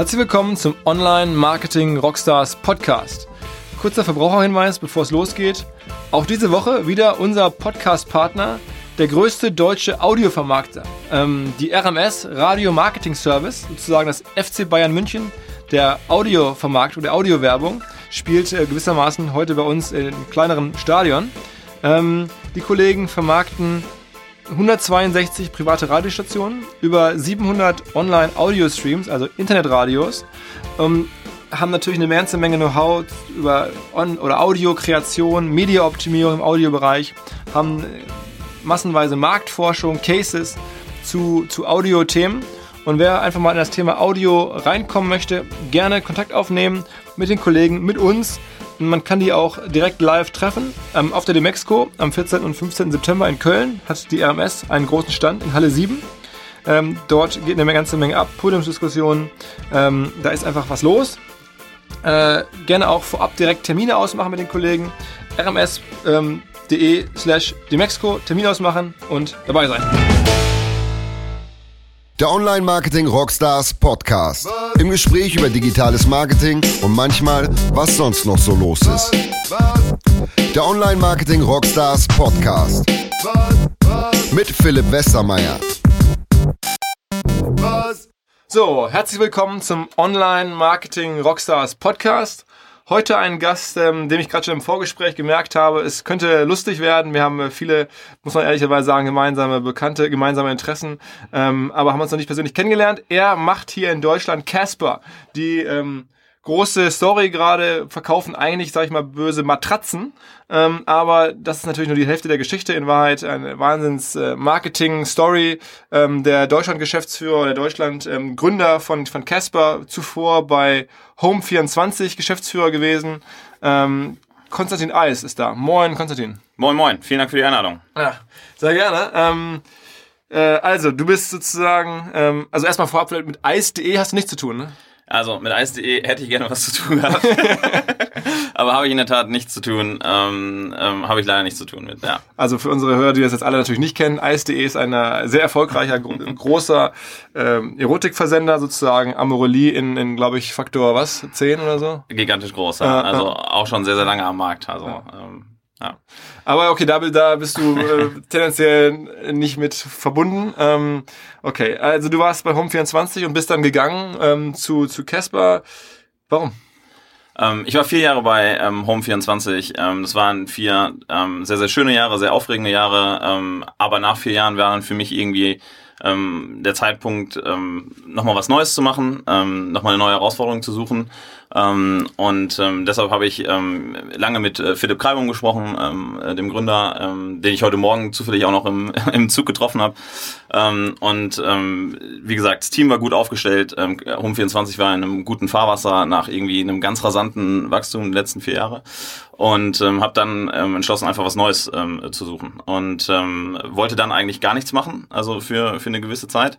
Herzlich willkommen zum Online Marketing Rockstars Podcast. Kurzer Verbraucherhinweis, bevor es losgeht. Auch diese Woche wieder unser Podcast-Partner, der größte deutsche Audiovermarkter, ähm, die RMS Radio Marketing Service, sozusagen das FC Bayern München der Audiovermarktung, der Audiowerbung, spielt äh, gewissermaßen heute bei uns in kleineren Stadion. Ähm, die Kollegen vermarkten 162 private Radiostationen, über 700 Online-Audio-Streams, also Internetradios, ähm, haben natürlich eine ganze Menge Know-how über On- oder Audio-Kreation, Media-Optimierung im Audiobereich, haben massenweise Marktforschung, Cases zu, zu Audio-Themen. Und wer einfach mal in das Thema Audio reinkommen möchte, gerne Kontakt aufnehmen mit den Kollegen, mit uns. Man kann die auch direkt live treffen. Ähm, auf der Demexco am 14. und 15. September in Köln hat die RMS einen großen Stand in Halle 7. Ähm, dort geht eine ganze Menge ab, Podiumsdiskussionen. Ähm, da ist einfach was los. Äh, gerne auch vorab direkt Termine ausmachen mit den Kollegen. rms.de slash Demexco Termin ausmachen und dabei sein. Der Online Marketing Rockstars Podcast. Im Gespräch über digitales Marketing und manchmal, was sonst noch so los ist. Der Online Marketing Rockstars Podcast. Mit Philipp Westermeier. So, herzlich willkommen zum Online Marketing Rockstars Podcast. Heute ein Gast, ähm, dem ich gerade schon im Vorgespräch gemerkt habe, es könnte lustig werden. Wir haben äh, viele, muss man ehrlicherweise sagen, gemeinsame Bekannte, gemeinsame Interessen, ähm, aber haben uns noch nicht persönlich kennengelernt. Er macht hier in Deutschland Casper, die ähm, große Story gerade verkaufen eigentlich, sag ich mal, böse Matratzen. Ähm, aber das ist natürlich nur die Hälfte der Geschichte. In Wahrheit eine Wahnsinns äh, Marketing-Story. Ähm, der Deutschland-Geschäftsführer, der Deutschland-Gründer ähm, von, von Casper, zuvor bei Home24 Geschäftsführer gewesen. Ähm, Konstantin Eis ist da. Moin, Konstantin. Moin, moin. Vielen Dank für die Einladung. Ja, sehr gerne. Ähm, äh, also, du bist sozusagen, ähm, also erstmal vorab mit Eis.de hast du nichts zu tun, ne? Also mit Eis.de hätte ich gerne was zu tun gehabt. Aber habe ich in der Tat nichts zu tun. Ähm, ähm, habe ich leider nichts zu tun mit, ja. Also für unsere Hörer, die das jetzt alle natürlich nicht kennen, Eis.de ist ein sehr erfolgreicher, großer ähm, Erotikversender sozusagen. Amorelie in, in glaube ich, Faktor was? 10 oder so? Gigantisch groß, ja. Also auch schon sehr, sehr lange am Markt. Also ähm, ja. Aber okay, da, da bist du äh, tendenziell nicht mit verbunden. Ähm, okay, also du warst bei Home24 und bist dann gegangen ähm, zu zu Casper. Warum? Ähm, ich war vier Jahre bei ähm, Home24. Ähm, das waren vier ähm, sehr, sehr schöne Jahre, sehr aufregende Jahre. Ähm, aber nach vier Jahren waren für mich irgendwie ähm, der Zeitpunkt, ähm, nochmal was Neues zu machen, ähm, nochmal eine neue Herausforderung zu suchen. Ähm, und ähm, deshalb habe ich ähm, lange mit äh, Philipp Kreibung gesprochen, ähm, äh, dem Gründer, ähm, den ich heute Morgen zufällig auch noch im, im Zug getroffen habe. Ähm, und ähm, wie gesagt, das Team war gut aufgestellt. Ähm, Home24 war in einem guten Fahrwasser nach irgendwie einem ganz rasanten Wachstum in den letzten vier Jahre und ähm, habe dann ähm, entschlossen, einfach was Neues ähm, zu suchen und ähm, wollte dann eigentlich gar nichts machen, also für für eine gewisse Zeit.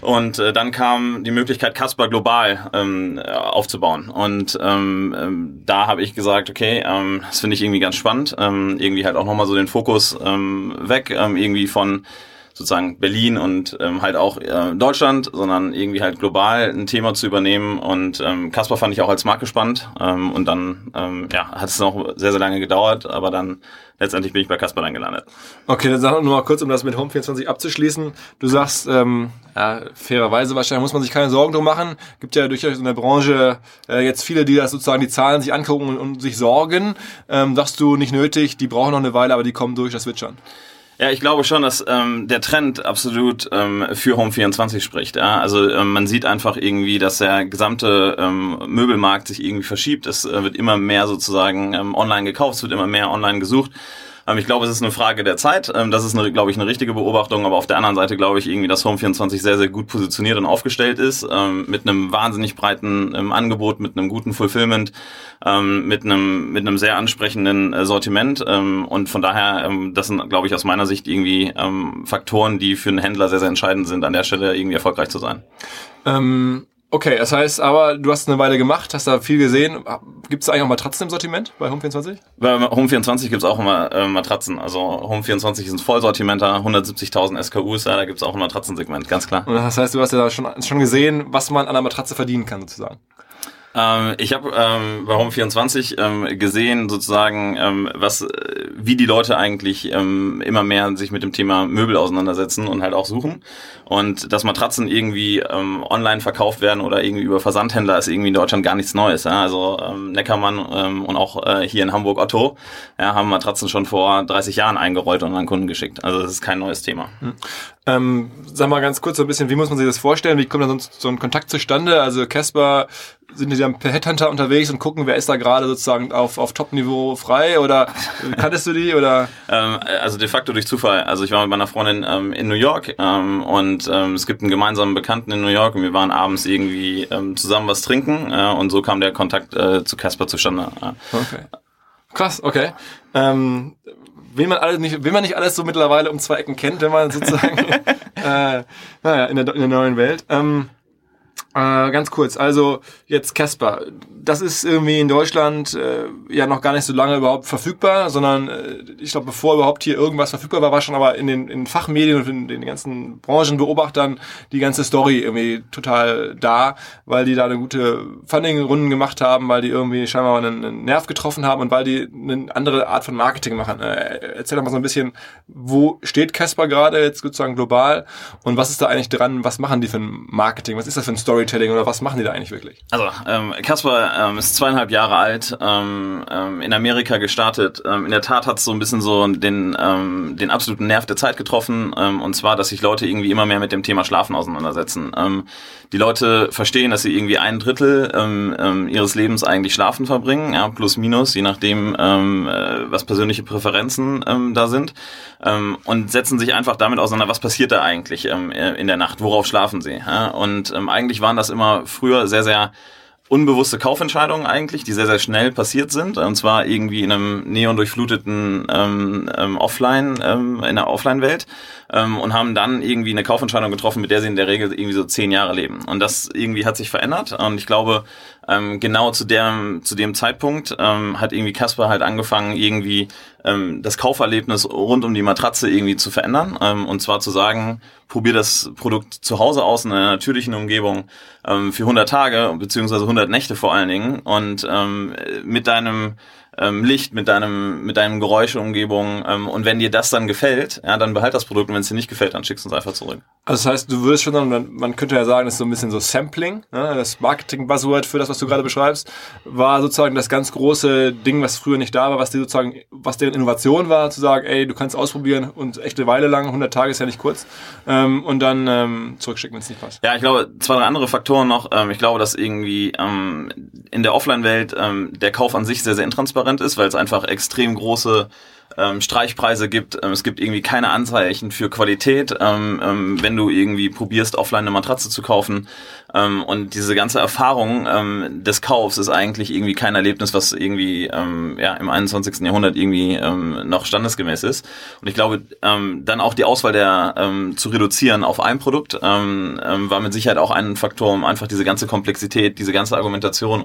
Und äh, dann kam die Möglichkeit, Casper global ähm, aufzubauen. Und ähm, ähm, da habe ich gesagt, okay, ähm, das finde ich irgendwie ganz spannend. Ähm, irgendwie halt auch nochmal so den Fokus ähm, weg, ähm, irgendwie von sozusagen Berlin und ähm, halt auch äh, Deutschland, sondern irgendwie halt global ein Thema zu übernehmen. Und ähm, Casper fand ich auch als Marke spannend. Ähm, und dann ähm, ja, hat es noch sehr, sehr lange gedauert, aber dann letztendlich bin ich bei Casper dann gelandet. Okay, dann sag nur mal kurz, um das mit Home24 abzuschließen. Du sagst, ähm, ja, fairerweise wahrscheinlich muss man sich keine Sorgen drum machen. Gibt ja durchaus in der Branche äh, jetzt viele, die das sozusagen die Zahlen sich angucken und, und sich sorgen. Ähm, sagst du nicht nötig, die brauchen noch eine Weile, aber die kommen durch, das wird schon. Ja, ich glaube schon, dass ähm, der Trend absolut ähm, für Home24 spricht. Ja? Also ähm, man sieht einfach irgendwie, dass der gesamte ähm, Möbelmarkt sich irgendwie verschiebt. Es äh, wird immer mehr sozusagen ähm, online gekauft, es wird immer mehr online gesucht. Ähm, ich glaube, es ist eine Frage der Zeit. Ähm, das ist, glaube ich, eine richtige Beobachtung. Aber auf der anderen Seite glaube ich irgendwie, dass Home24 sehr, sehr gut positioniert und aufgestellt ist. Ähm, mit einem wahnsinnig breiten Angebot, mit einem guten Fulfillment, mit einem mit einem sehr ansprechenden äh, Sortiment. Und von daher, das sind, glaube ich, aus meiner Sicht irgendwie Faktoren, die für einen Händler sehr, sehr entscheidend sind, an der Stelle irgendwie erfolgreich zu sein. Ähm Okay, das heißt aber, du hast eine Weile gemacht, hast da viel gesehen. Gibt es eigentlich auch Matratzen im Sortiment bei Home24? Bei Home24 gibt es auch immer äh, Matratzen. Also Home24 ist ein Vollsortimenter, 170.000 SKUs, ja, da gibt es auch ein Matratzensegment, ganz klar. Und das heißt, du hast ja schon, schon gesehen, was man an der Matratze verdienen kann, sozusagen. Ähm, ich habe ähm, bei Home24 ähm, gesehen, sozusagen, ähm, was, äh, wie die Leute eigentlich ähm, immer mehr sich mit dem Thema Möbel auseinandersetzen und halt auch suchen. Und dass Matratzen irgendwie ähm, online verkauft werden oder irgendwie über Versandhändler ist irgendwie in Deutschland gar nichts Neues. Ja? Also ähm, Neckermann ähm, und auch äh, hier in Hamburg Otto ja, haben Matratzen schon vor 30 Jahren eingerollt und an Kunden geschickt. Also das ist kein neues Thema. Hm. Ähm, sag mal ganz kurz so ein bisschen, wie muss man sich das vorstellen? Wie kommt da sonst so ein Kontakt zustande? Also Casper, sind die dann per Headhunter unterwegs und gucken, wer ist da gerade sozusagen auf, auf Top-Niveau frei oder kanntest du die oder? Ähm, also de facto durch Zufall. Also ich war mit meiner Freundin ähm, in New York ähm, und ähm, es gibt einen gemeinsamen Bekannten in New York und wir waren abends irgendwie ähm, zusammen was trinken äh, und so kam der Kontakt äh, zu Casper zustande. Okay. Krass, okay. Ähm, will man alles nicht, will man nicht alles so mittlerweile um zwei Ecken kennt, wenn man sozusagen äh, naja, in der, in der neuen Welt. Ähm, äh, ganz kurz, also jetzt Casper. Das ist irgendwie in Deutschland äh, ja noch gar nicht so lange überhaupt verfügbar, sondern äh, ich glaube, bevor überhaupt hier irgendwas verfügbar war, war schon aber in den, in Fachmedien und in den ganzen Branchenbeobachtern die ganze Story irgendwie total da, weil die da eine gute Funding-Runden gemacht haben, weil die irgendwie scheinbar einen, einen, Nerv getroffen haben und weil die eine andere Art von Marketing machen. Äh, erzähl doch mal so ein bisschen, wo steht Casper gerade jetzt sozusagen global und was ist da eigentlich dran, was machen die für ein Marketing, was ist das für ein Story Storytelling oder was machen die da eigentlich wirklich? Also, ähm, Kasper ähm, ist zweieinhalb Jahre alt, ähm, ähm, in Amerika gestartet. Ähm, in der Tat hat es so ein bisschen so den, ähm, den absoluten Nerv der Zeit getroffen. Ähm, und zwar, dass sich Leute irgendwie immer mehr mit dem Thema Schlafen auseinandersetzen. Ähm, die Leute verstehen, dass sie irgendwie ein Drittel ähm, ähm, ihres Lebens eigentlich schlafen verbringen, ja, plus minus, je nachdem, ähm, äh, was persönliche Präferenzen ähm, da sind. Ähm, und setzen sich einfach damit auseinander, was passiert da eigentlich ähm, in der Nacht, worauf schlafen sie. Ja? Und ähm, eigentlich waren das immer früher sehr, sehr unbewusste Kaufentscheidungen eigentlich, die sehr, sehr schnell passiert sind. Und zwar irgendwie in einem neon durchfluteten ähm, ähm, Offline, ähm, in der Offline-Welt ähm, und haben dann irgendwie eine Kaufentscheidung getroffen, mit der sie in der Regel irgendwie so zehn Jahre leben. Und das irgendwie hat sich verändert. Und ich glaube, ähm, genau zu dem, zu dem Zeitpunkt ähm, hat irgendwie Casper halt angefangen, irgendwie ähm, das Kauferlebnis rund um die Matratze irgendwie zu verändern. Ähm, und zwar zu sagen, probier das Produkt zu Hause aus in einer natürlichen Umgebung ähm, für 100 Tage, beziehungsweise 100 Nächte vor allen Dingen. Und ähm, mit deinem ähm, Licht, mit deinem, mit deinem Geräuscheumgebung. Ähm, und wenn dir das dann gefällt, ja, dann behalt das Produkt und wenn es dir nicht gefällt, dann schickst du es einfach zurück. Also das heißt, du würdest schon sagen, man könnte ja sagen, das ist so ein bisschen so Sampling, ne? das Marketing-Buzzword für das, was du gerade beschreibst, war sozusagen das ganz große Ding, was früher nicht da war, was die sozusagen, was deren Innovation war, zu sagen, ey, du kannst ausprobieren und echt eine Weile lang, 100 Tage ist ja nicht kurz, ähm, und dann ähm, zurückschicken, wenn es nicht passt. Ja, ich glaube, zwei, drei andere Faktoren noch. Ähm, ich glaube, dass irgendwie ähm, in der Offline-Welt ähm, der Kauf an sich sehr, sehr intransparent ist, weil es einfach extrem große ähm, Streichpreise gibt. Ähm, es gibt irgendwie keine Anzeichen für Qualität, ähm, ähm, wenn du irgendwie probierst, offline eine Matratze zu kaufen. Ähm, und diese ganze Erfahrung ähm, des Kaufs ist eigentlich irgendwie kein Erlebnis, was irgendwie ja, im 21. Jahrhundert irgendwie noch standesgemäß ist. Und ich glaube, dann auch die Auswahl der zu reduzieren auf ein Produkt war mit Sicherheit auch ein Faktor, um einfach diese ganze Komplexität, diese ganze Argumentation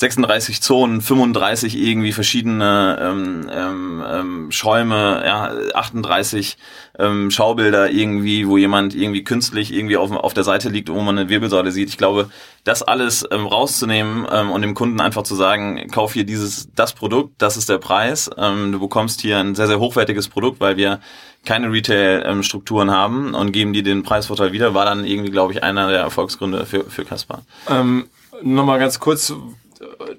36 Zonen, 35 irgendwie verschiedene ähm, ähm, ähm, Schäume, ja, 38 ähm, Schaubilder irgendwie, wo jemand irgendwie künstlich irgendwie auf, auf der Seite liegt, wo man eine Wirbelsäule sieht. Ich glaube, das alles ähm, rauszunehmen ähm, und dem Kunden einfach zu sagen, kauf hier dieses, das Produkt, das ist der Preis. Ähm, du bekommst hier ein sehr, sehr hochwertiges Produkt, weil wir keine Retail-Strukturen haben und geben dir den Preisvorteil wieder, war dann irgendwie, glaube ich, einer der Erfolgsgründe für, für Kaspar. Ähm, Nochmal ganz kurz,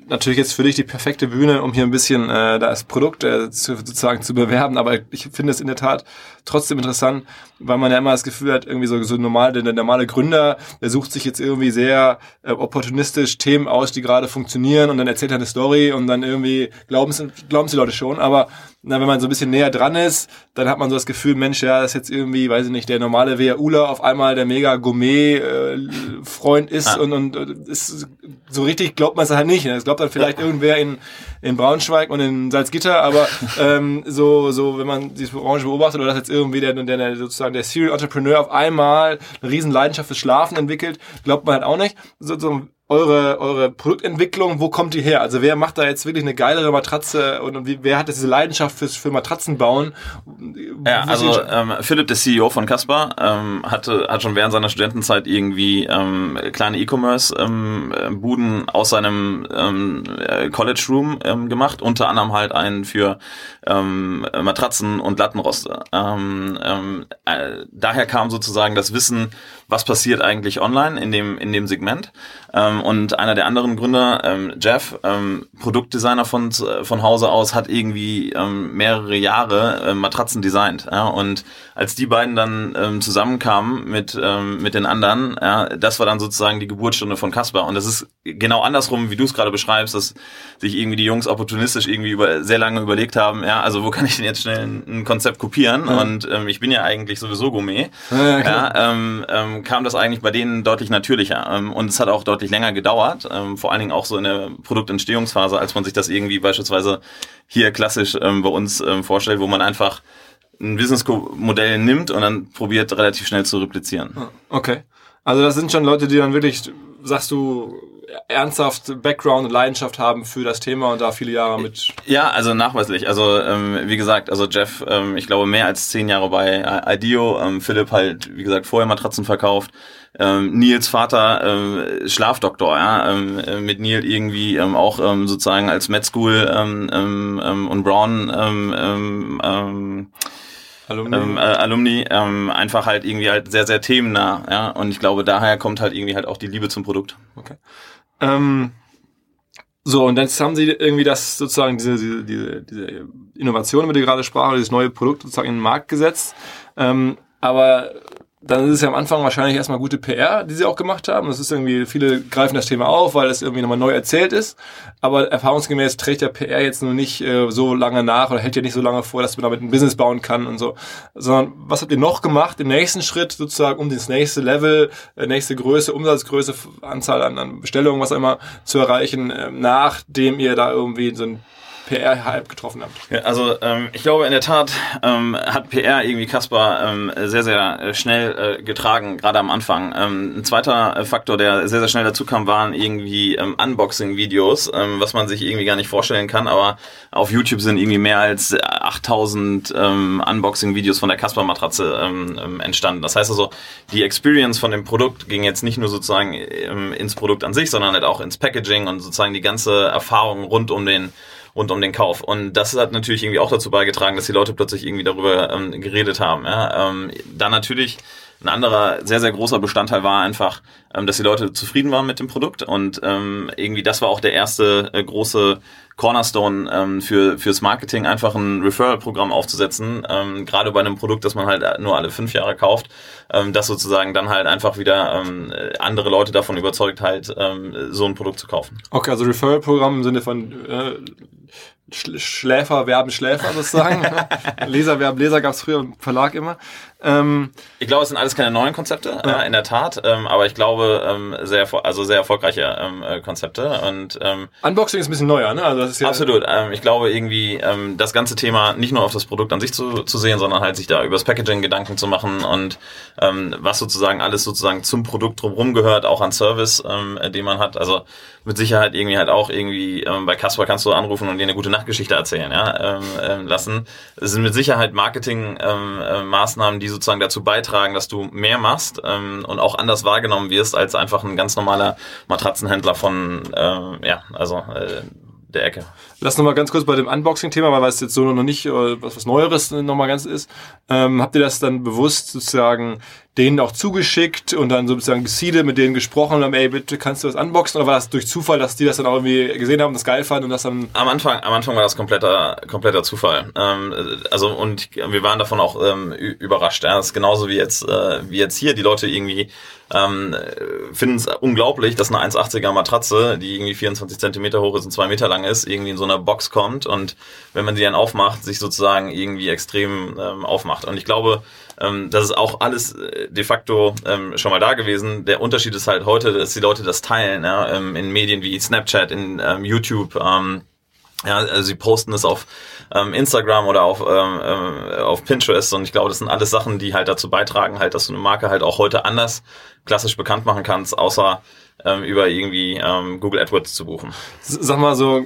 natürlich jetzt für dich die perfekte Bühne, um hier ein bisschen äh, das Produkt äh, zu, sozusagen zu bewerben, aber ich finde es in der Tat trotzdem interessant, weil man ja immer das Gefühl hat, irgendwie so, so normal, der, der normale Gründer, der sucht sich jetzt irgendwie sehr äh, opportunistisch Themen aus, die gerade funktionieren und dann erzählt er eine Story und dann irgendwie glauben es die Leute schon, aber na, wenn man so ein bisschen näher dran ist, dann hat man so das Gefühl, Mensch, ja, das ist jetzt irgendwie, weiß ich nicht, der normale WHUler auf einmal der mega Gourmet-Freund äh, ist ah. und, und, und ist so richtig glaubt man es halt nicht. Ne? Das glaubt dann vielleicht irgendwer in, in Braunschweig und in Salzgitter, aber ähm, so, so, wenn man diese Branche beobachtet oder dass jetzt irgendwie der, der, der sozusagen der Serial Entrepreneur auf einmal eine riesen Leidenschaft fürs Schlafen entwickelt, glaubt man halt auch nicht. So, so eure, eure Produktentwicklung, wo kommt die her? Also wer macht da jetzt wirklich eine geilere Matratze und wie, wer hat diese Leidenschaft fürs, für Matratzen bauen? Ja, also ähm, Philipp, der CEO von Casper, ähm, hatte, hat schon während seiner Studentenzeit irgendwie ähm, kleine E-Commerce-Buden ähm, aus seinem ähm, College Room ähm, gemacht, unter anderem halt einen für ähm, Matratzen und Lattenroste. Ähm, ähm, äh, daher kam sozusagen das Wissen, was passiert eigentlich online in dem, in dem Segment. Ähm, und einer der anderen Gründer, ähm, Jeff, ähm, Produktdesigner von, von Hause aus, hat irgendwie ähm, mehrere Jahre äh, Matratzen designt. Ja? Und als die beiden dann ähm, zusammenkamen mit, ähm, mit den anderen, ja, das war dann sozusagen die Geburtsstunde von Casper. Und das ist genau andersrum, wie du es gerade beschreibst, dass sich irgendwie die Jungs opportunistisch irgendwie über, sehr lange überlegt haben, ja, also wo kann ich denn jetzt schnell ein, ein Konzept kopieren? Ja. Und ähm, ich bin ja eigentlich sowieso Gourmet. Ja, ja, ähm, ähm, kam das eigentlich bei denen deutlich natürlicher. Ähm, und es hat auch deutlich länger gedauert, ähm, vor allen Dingen auch so in der Produktentstehungsphase, als man sich das irgendwie beispielsweise hier klassisch ähm, bei uns ähm, vorstellt, wo man einfach ein Businessmodell nimmt und dann probiert relativ schnell zu replizieren. Okay. Also das sind schon Leute, die dann wirklich, sagst du, ernsthaft Background und Leidenschaft haben für das Thema und da viele Jahre mit. Ja, also nachweislich. Also ähm, wie gesagt, also Jeff, ähm, ich glaube mehr als zehn Jahre bei IDEO, ähm, Philipp halt, wie gesagt, vorher Matratzen verkauft. Ähm, Nils Vater ähm, Schlafdoktor, ja, ähm, äh, mit Neil irgendwie ähm, auch ähm, sozusagen als Med School ähm, ähm, ähm und Brown ähm, ähm, ähm, Alumni, ähm, äh, Alumni ähm, einfach halt irgendwie halt sehr, sehr themennah, ja. Und ich glaube, daher kommt halt irgendwie halt auch die Liebe zum Produkt. Okay. Ähm, so, und jetzt haben sie irgendwie das sozusagen, diese, diese, diese, diese Innovation, über die gerade sprachen, dieses neue Produkt sozusagen in den Markt gesetzt. Ähm, aber dann ist es ja am Anfang wahrscheinlich erstmal gute PR, die sie auch gemacht haben. Das ist irgendwie, viele greifen das Thema auf, weil es irgendwie nochmal neu erzählt ist. Aber erfahrungsgemäß trägt der PR jetzt nur nicht äh, so lange nach oder hält ja nicht so lange vor, dass man damit ein Business bauen kann und so. Sondern was habt ihr noch gemacht im nächsten Schritt sozusagen, um das nächste Level, äh, nächste Größe, Umsatzgröße, Anzahl an, an Bestellungen, was auch immer zu erreichen, äh, nachdem ihr da irgendwie so ein PR-Hype getroffen habt. Ja, also ähm, ich glaube in der Tat ähm, hat PR irgendwie Kasper ähm, sehr, sehr äh, schnell äh, getragen, gerade am Anfang. Ähm, ein zweiter äh, Faktor, der sehr, sehr schnell dazu kam, waren irgendwie ähm, Unboxing-Videos, ähm, was man sich irgendwie gar nicht vorstellen kann, aber auf YouTube sind irgendwie mehr als 8000 ähm, Unboxing-Videos von der Kasper-Matratze ähm, entstanden. Das heißt also, die Experience von dem Produkt ging jetzt nicht nur sozusagen ins Produkt an sich, sondern halt auch ins Packaging und sozusagen die ganze Erfahrung rund um den rund um den Kauf. Und das hat natürlich irgendwie auch dazu beigetragen, dass die Leute plötzlich irgendwie darüber ähm, geredet haben. Ja? Ähm, dann natürlich ein anderer sehr, sehr großer Bestandteil war einfach, ähm, dass die Leute zufrieden waren mit dem Produkt und ähm, irgendwie das war auch der erste äh, große Cornerstone ähm, für fürs Marketing, einfach ein Referral-Programm aufzusetzen, ähm, gerade bei einem Produkt, das man halt nur alle fünf Jahre kauft, ähm, das sozusagen dann halt einfach wieder ähm, andere Leute davon überzeugt, halt ähm, so ein Produkt zu kaufen. Okay, also Referral-Programm im Sinne von äh, Schläfer werben Schläfer sozusagen. Leser werben Leser gab es früher im Verlag immer. Ähm, ich glaube, es sind alles keine neuen Konzepte, ja. äh, in der Tat, ähm, aber ich glaube, ähm, sehr, also sehr erfolgreiche ähm, äh, Konzepte. Und, ähm, Unboxing ist ein bisschen neuer, ne? Also das ist ja absolut. Ähm, ich glaube irgendwie, ähm, das ganze Thema nicht nur auf das Produkt an sich zu, zu sehen, sondern halt sich da über das Packaging Gedanken zu machen und ähm, was sozusagen alles sozusagen zum Produkt drumherum gehört, auch an Service, ähm, den man hat. Also mit Sicherheit irgendwie halt auch irgendwie ähm, bei Casper kannst du anrufen und dir eine gute Nachtgeschichte erzählen, ja, ähm, ähm, lassen. Es sind mit Sicherheit Marketing-Maßnahmen, ähm, äh, die sozusagen dazu beitragen, dass du mehr machst ähm, und auch anders wahrgenommen wirst als einfach ein ganz normaler Matratzenhändler von, äh, ja, also äh, der Ecke. Lass noch mal ganz kurz bei dem Unboxing-Thema, weil es jetzt so noch nicht äh, was, was Neueres noch mal ganz ist. Ähm, habt ihr das dann bewusst sozusagen denen auch zugeschickt und dann sozusagen geseedet, mit denen gesprochen und haben, ey, bitte kannst du das unboxen? Oder war das durch Zufall, dass die das dann auch irgendwie gesehen haben, das geil fanden und das dann... Am Anfang, am Anfang war das kompletter, kompletter Zufall. Ähm, also, und wir waren davon auch ähm, überrascht. Ja. Das ist genauso wie jetzt, äh, wie jetzt hier. Die Leute irgendwie ähm, finden es unglaublich, dass eine 1,80er Matratze, die irgendwie 24 Zentimeter hoch ist und zwei Meter lang ist, irgendwie in so einer Box kommt und wenn man sie dann aufmacht, sich sozusagen irgendwie extrem ähm, aufmacht. Und ich glaube, ähm, das ist auch alles äh, de facto ähm, schon mal da gewesen. Der Unterschied ist halt heute, dass die Leute das teilen, ja, ähm, in Medien wie Snapchat, in ähm, YouTube, ähm, ja, also sie posten es auf ähm, Instagram oder auf, ähm, äh, auf Pinterest und ich glaube, das sind alles Sachen, die halt dazu beitragen, halt, dass du eine Marke halt auch heute anders klassisch bekannt machen kannst, außer ähm, über irgendwie ähm, Google AdWords zu buchen. Sag mal so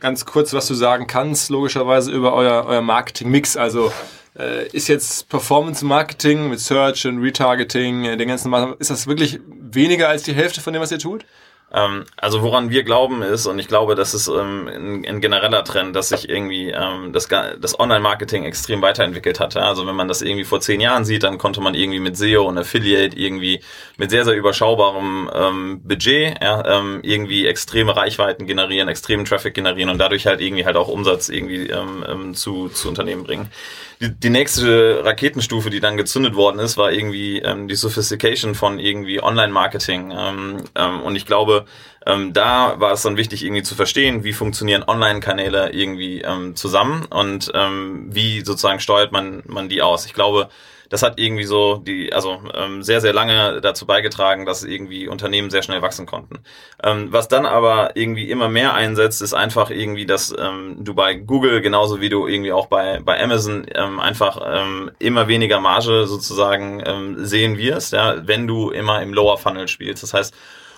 ganz kurz, was du sagen kannst, logischerweise über euer, euer Marketing-Mix. Also äh, ist jetzt Performance Marketing mit Search und Retargeting, äh, den ganzen Mal, ist das wirklich weniger als die Hälfte von dem, was ihr tut? Ähm, also woran wir glauben ist, und ich glaube, das ist ähm, ein, ein, genereller Trend, dass sich irgendwie ähm, das, das Online-Marketing extrem weiterentwickelt hat. Also wenn man das irgendwie vor zehn Jahren sieht, dann konnte man irgendwie mit SEO und Affiliate irgendwie mit sehr, sehr überschaubarem ähm, Budget ja, ähm, irgendwie extreme Reichweiten generieren, extremen Traffic generieren und dadurch halt irgendwie halt auch Umsatz irgendwie ähm, ähm zu, zu Unternehmen bringen die, die nächste Raketenstufe, die dann gezündet worden ist, war irgendwie ähm, die Sophistication von irgendwie Online-Marketing. Ähm, ähm, und ich glaube, ähm, da war es dann wichtig, irgendwie zu verstehen, wie funktionieren Online-Kanäle irgendwie ähm, zusammen und ähm, wie sozusagen steuert man, man die aus. Ich glaube, das hat irgendwie so die, also ähm, sehr, sehr lange dazu beigetragen, dass irgendwie Unternehmen sehr schnell wachsen konnten. Ähm, was dann aber irgendwie immer mehr einsetzt, ist einfach irgendwie, dass ähm, du bei Google genauso wie du irgendwie auch bei, bei Amazon ähm, einfach ähm, immer weniger Marge sozusagen ähm, sehen wirst, ja, wenn du immer im Lower Funnel spielst. Das heißt,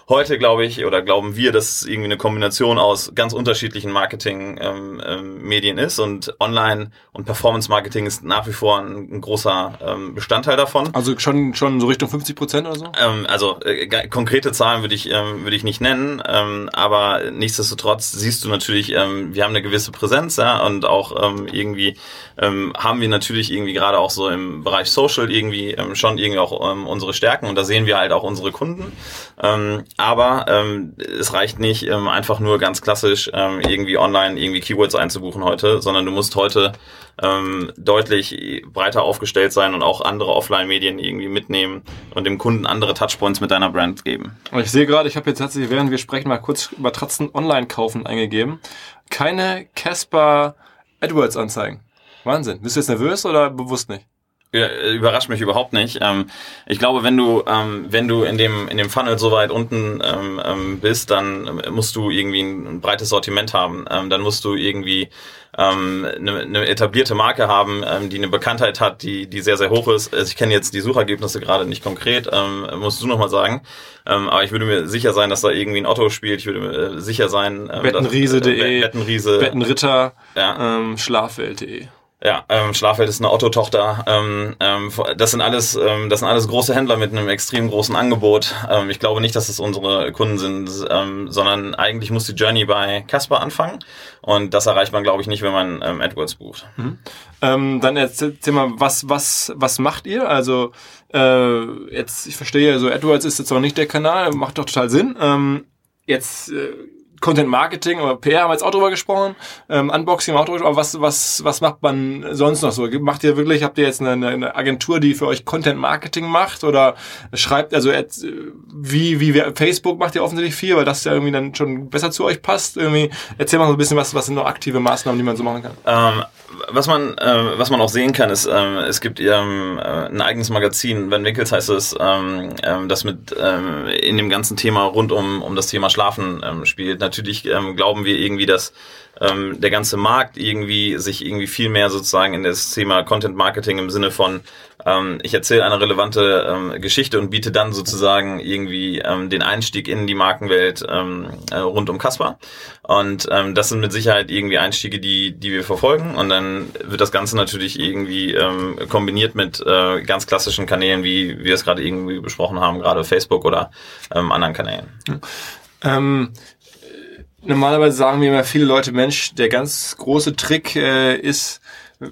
heute glaube ich oder glauben wir, dass es irgendwie eine Kombination aus ganz unterschiedlichen Marketing-Medien ähm, ähm, ist und Online und Performance-Marketing ist nach wie vor ein, ein großer ähm, Bestandteil davon. Also schon schon so Richtung 50 Prozent oder so? Ähm, also äh, konkrete Zahlen würde ich ähm, würde ich nicht nennen, ähm, aber nichtsdestotrotz siehst du natürlich, wir haben eine gewisse Präsenz ja und auch irgendwie haben wir natürlich irgendwie gerade auch so im Bereich Social irgendwie schon irgendwie auch unsere Stärken und da sehen wir halt auch unsere Kunden. Aber ähm, es reicht nicht ähm, einfach nur ganz klassisch ähm, irgendwie online irgendwie Keywords einzubuchen heute, sondern du musst heute ähm, deutlich breiter aufgestellt sein und auch andere Offline-Medien irgendwie mitnehmen und dem Kunden andere Touchpoints mit deiner Brand geben. Ich sehe gerade, ich habe jetzt tatsächlich, während wir sprechen, mal kurz Matratzen online kaufen eingegeben. Keine Casper AdWords anzeigen. Wahnsinn. Bist du jetzt nervös oder bewusst nicht? Überrascht mich überhaupt nicht. Ähm, ich glaube, wenn du ähm, wenn du in dem in dem Funnel so weit unten ähm, bist, dann musst du irgendwie ein, breites Sortiment haben. dann musst du irgendwie eine, eine etablierte Marke haben, die eine Bekanntheit hat, die die sehr sehr hoch ist. Also ich kenne jetzt die Suchergebnisse gerade nicht konkret, musst du noch mal sagen. aber ich würde mir sicher sein, dass da irgendwie ein Otto spielt. Ich würde mir äh, sicher sein, Bettenriese.de, Bettenriese, Bettenritter, ja. Schlafwelt.de. Ja, ähm, Schlafwelt ist eine Otto-Tochter. Ähm, ähm, das sind alles, ähm, das sind alles große Händler mit einem extrem großen Angebot. Ähm, ich glaube nicht, dass es unsere Kunden sind, ähm, sondern eigentlich muss die Journey bei Casper anfangen. Und das erreicht man, glaube ich, nicht, wenn man ähm, AdWords bucht. Mhm. Ähm, dann erzähl mal, was, was, was macht ihr? Also äh, jetzt, ich verstehe, so AdWords ist jetzt auch nicht der Kanal, macht doch total Sinn. Ähm, jetzt äh, Content Marketing oder PR haben wir jetzt auch drüber gesprochen, ähm, Unboxing haben wir auch drüber gesprochen, aber was, was, was macht man sonst noch so? Macht ihr wirklich, habt ihr jetzt eine, eine Agentur, die für euch Content Marketing macht oder schreibt, also wie, wie Facebook macht ihr offensichtlich viel, weil das ja irgendwie dann schon besser zu euch passt, irgendwie. Erzähl mal so ein bisschen was, was sind noch aktive Maßnahmen, die man so machen kann. Ähm, was man, äh, was man auch sehen kann, ist, ähm, es gibt ähm, äh, ein eigenes Magazin, Van Winkels heißt es, ähm, ähm, das mit ähm, in dem ganzen Thema rund um, um das Thema Schlafen ähm, spielt. Natürlich ähm, glauben wir irgendwie, dass ähm, der ganze Markt irgendwie sich irgendwie viel mehr sozusagen in das Thema Content Marketing im Sinne von ähm, ich erzähle eine relevante ähm, Geschichte und biete dann sozusagen irgendwie ähm, den Einstieg in die Markenwelt ähm, äh, rund um Casper. Und ähm, das sind mit Sicherheit irgendwie Einstiege, die, die wir verfolgen. Und dann wird das Ganze natürlich irgendwie ähm, kombiniert mit äh, ganz klassischen Kanälen, wie wir es gerade irgendwie besprochen haben, gerade Facebook oder ähm, anderen Kanälen. Ähm, normalerweise sagen mir immer viele Leute, Mensch, der ganz große Trick äh, ist äh,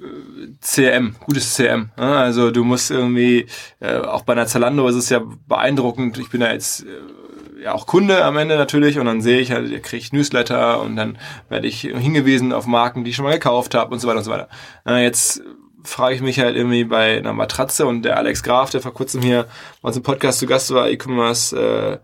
CRM, gutes CRM. Ne? Also du musst irgendwie, äh, auch bei einer Zalando ist es ja beeindruckend, ich bin da jetzt äh, ja auch Kunde am Ende natürlich und dann sehe ich halt, kriege ich Newsletter und dann werde ich hingewiesen auf Marken, die ich schon mal gekauft habe und so weiter und so weiter. Äh, jetzt frage ich mich halt irgendwie bei einer Matratze und der Alex Graf, der vor kurzem hier bei uns im Podcast zu Gast war, E-Commerce, äh,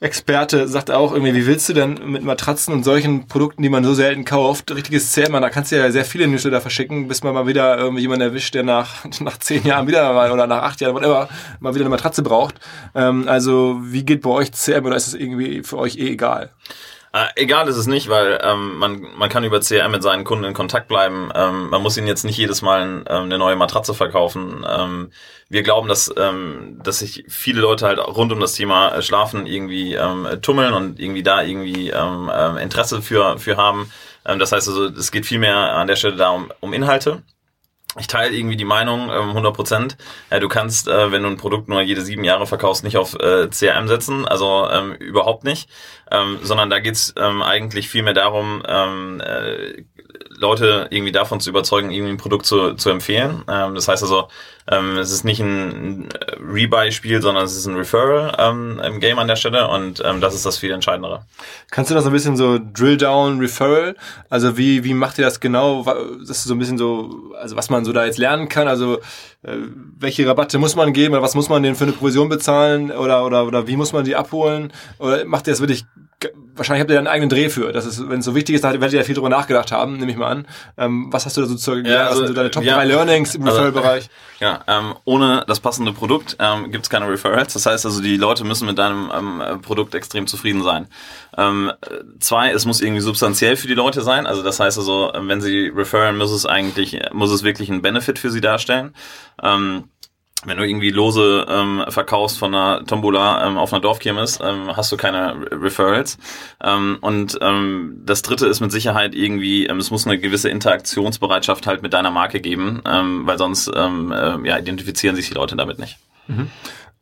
Experte sagt auch irgendwie, wie willst du denn mit Matratzen und solchen Produkten, die man so selten kauft, richtiges CM, da kannst du ja sehr viele Newsletter verschicken, bis man mal wieder irgendwie jemanden erwischt, der nach, nach zehn Jahren wieder mal oder nach acht Jahren, whatever, mal wieder eine Matratze braucht. Ähm, also wie geht bei euch CM oder ist es irgendwie für euch eh egal? Äh, egal ist es nicht, weil ähm, man, man kann über CRM mit seinen Kunden in Kontakt bleiben. Ähm, man muss ihnen jetzt nicht jedes Mal ähm, eine neue Matratze verkaufen. Ähm, wir glauben, dass, ähm, dass sich viele Leute halt rund um das Thema äh, Schlafen irgendwie ähm, tummeln und irgendwie da irgendwie ähm, äh, Interesse für, für haben. Ähm, das heißt also, es geht viel mehr an der Stelle da um, um Inhalte ich teile irgendwie die Meinung, ähm, 100 Prozent. Ja, du kannst, äh, wenn du ein Produkt nur jede sieben Jahre verkaufst, nicht auf äh, CRM setzen, also ähm, überhaupt nicht, ähm, sondern da geht's ähm, eigentlich viel mehr darum, ähm, äh, Leute irgendwie davon zu überzeugen, irgendwie ein Produkt zu, zu empfehlen. Ähm, das heißt also, ähm, es ist nicht ein Rebuy-Spiel, sondern es ist ein Referral ähm, im Game an der Stelle und ähm, das ist das viel Entscheidendere. Kannst du das so ein bisschen so Drill-Down, Referral? Also wie, wie macht ihr das genau? Das ist so ein bisschen so, also was man so da jetzt lernen kann, also äh, welche Rabatte muss man geben oder was muss man denen für eine Provision bezahlen oder, oder, oder wie muss man die abholen? Oder macht ihr das wirklich wahrscheinlich habt ihr da einen eigenen Dreh für. Das ist, wenn es so wichtig ist, da werdet ihr ja viel drüber nachgedacht haben, nehme ich mal an. Ähm, was hast du da so zu ja, also, so deine Top 3 ja, Learnings im also, Referral-Bereich? Ja, ähm, ohne das passende Produkt ähm, gibt es keine Referrals. Das heißt also, die Leute müssen mit deinem ähm, Produkt extrem zufrieden sein. Ähm, zwei, es muss irgendwie substanziell für die Leute sein. Also das heißt also, wenn sie referen, muss es eigentlich, muss es wirklich einen Benefit für sie darstellen. Ähm, wenn du irgendwie Lose ähm, verkaufst von einer Tombola ähm, auf einer Dorfkirmes, ähm, hast du keine Referrals. Ähm, und ähm, das dritte ist mit Sicherheit irgendwie, ähm, es muss eine gewisse Interaktionsbereitschaft halt mit deiner Marke geben, ähm, weil sonst ähm, äh, ja, identifizieren sich die Leute damit nicht. Mhm.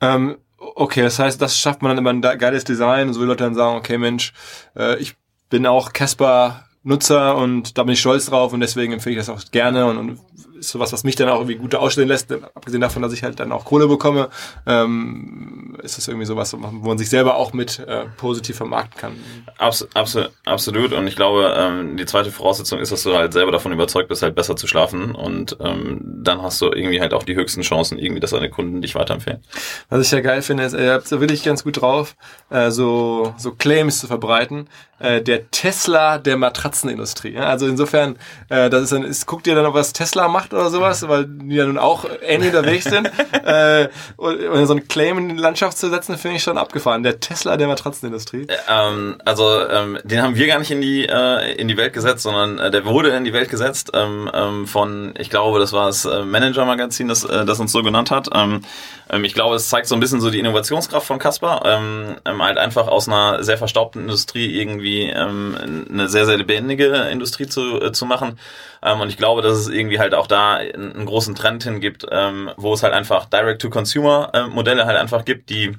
Ähm, okay, das heißt, das schafft man dann immer ein geiles Design, so wie Leute dann sagen, okay Mensch, äh, ich bin auch Casper Nutzer und da bin ich stolz drauf und deswegen empfehle ich das auch gerne und, und ist sowas, was mich dann auch irgendwie gut aussehen lässt, abgesehen davon, dass ich halt dann auch Kohle bekomme, ähm, ist das irgendwie sowas, wo man sich selber auch mit äh, positiv vermarkten kann. Abs absolut, absolut. Und ich glaube, ähm, die zweite Voraussetzung ist, dass du halt selber davon überzeugt bist, halt besser zu schlafen und ähm, dann hast du irgendwie halt auch die höchsten Chancen, irgendwie, dass deine Kunden dich weiterempfehlen. Was ich ja geil finde, ist, ihr habt da wirklich ganz gut drauf, äh, so, so Claims zu verbreiten. Äh, der Tesla der Matratzenindustrie. Ja? Also insofern, äh, das ist dann, ist, guckt ihr dann, was Tesla macht oder sowas, weil die ja nun auch ähnlich unterwegs sind. äh, und, und so einen Claim in die Landschaft zu setzen, finde ich schon abgefahren. Der Tesla der Matratzenindustrie. Ähm, also ähm, den haben wir gar nicht in die äh, in die Welt gesetzt, sondern äh, der wurde in die Welt gesetzt ähm, ähm, von, ich glaube, das war das äh, Manager Magazin, das äh, das uns so genannt hat. Ähm, ähm, ich glaube, es zeigt so ein bisschen so die Innovationskraft von Caspar, ähm, halt einfach aus einer sehr verstaubten Industrie irgendwie eine sehr sehr lebendige Industrie zu äh, zu machen. Und ich glaube, dass es irgendwie halt auch da einen großen Trend hin gibt, ähm, wo es halt einfach Direct-to-Consumer-Modelle äh, halt einfach gibt, die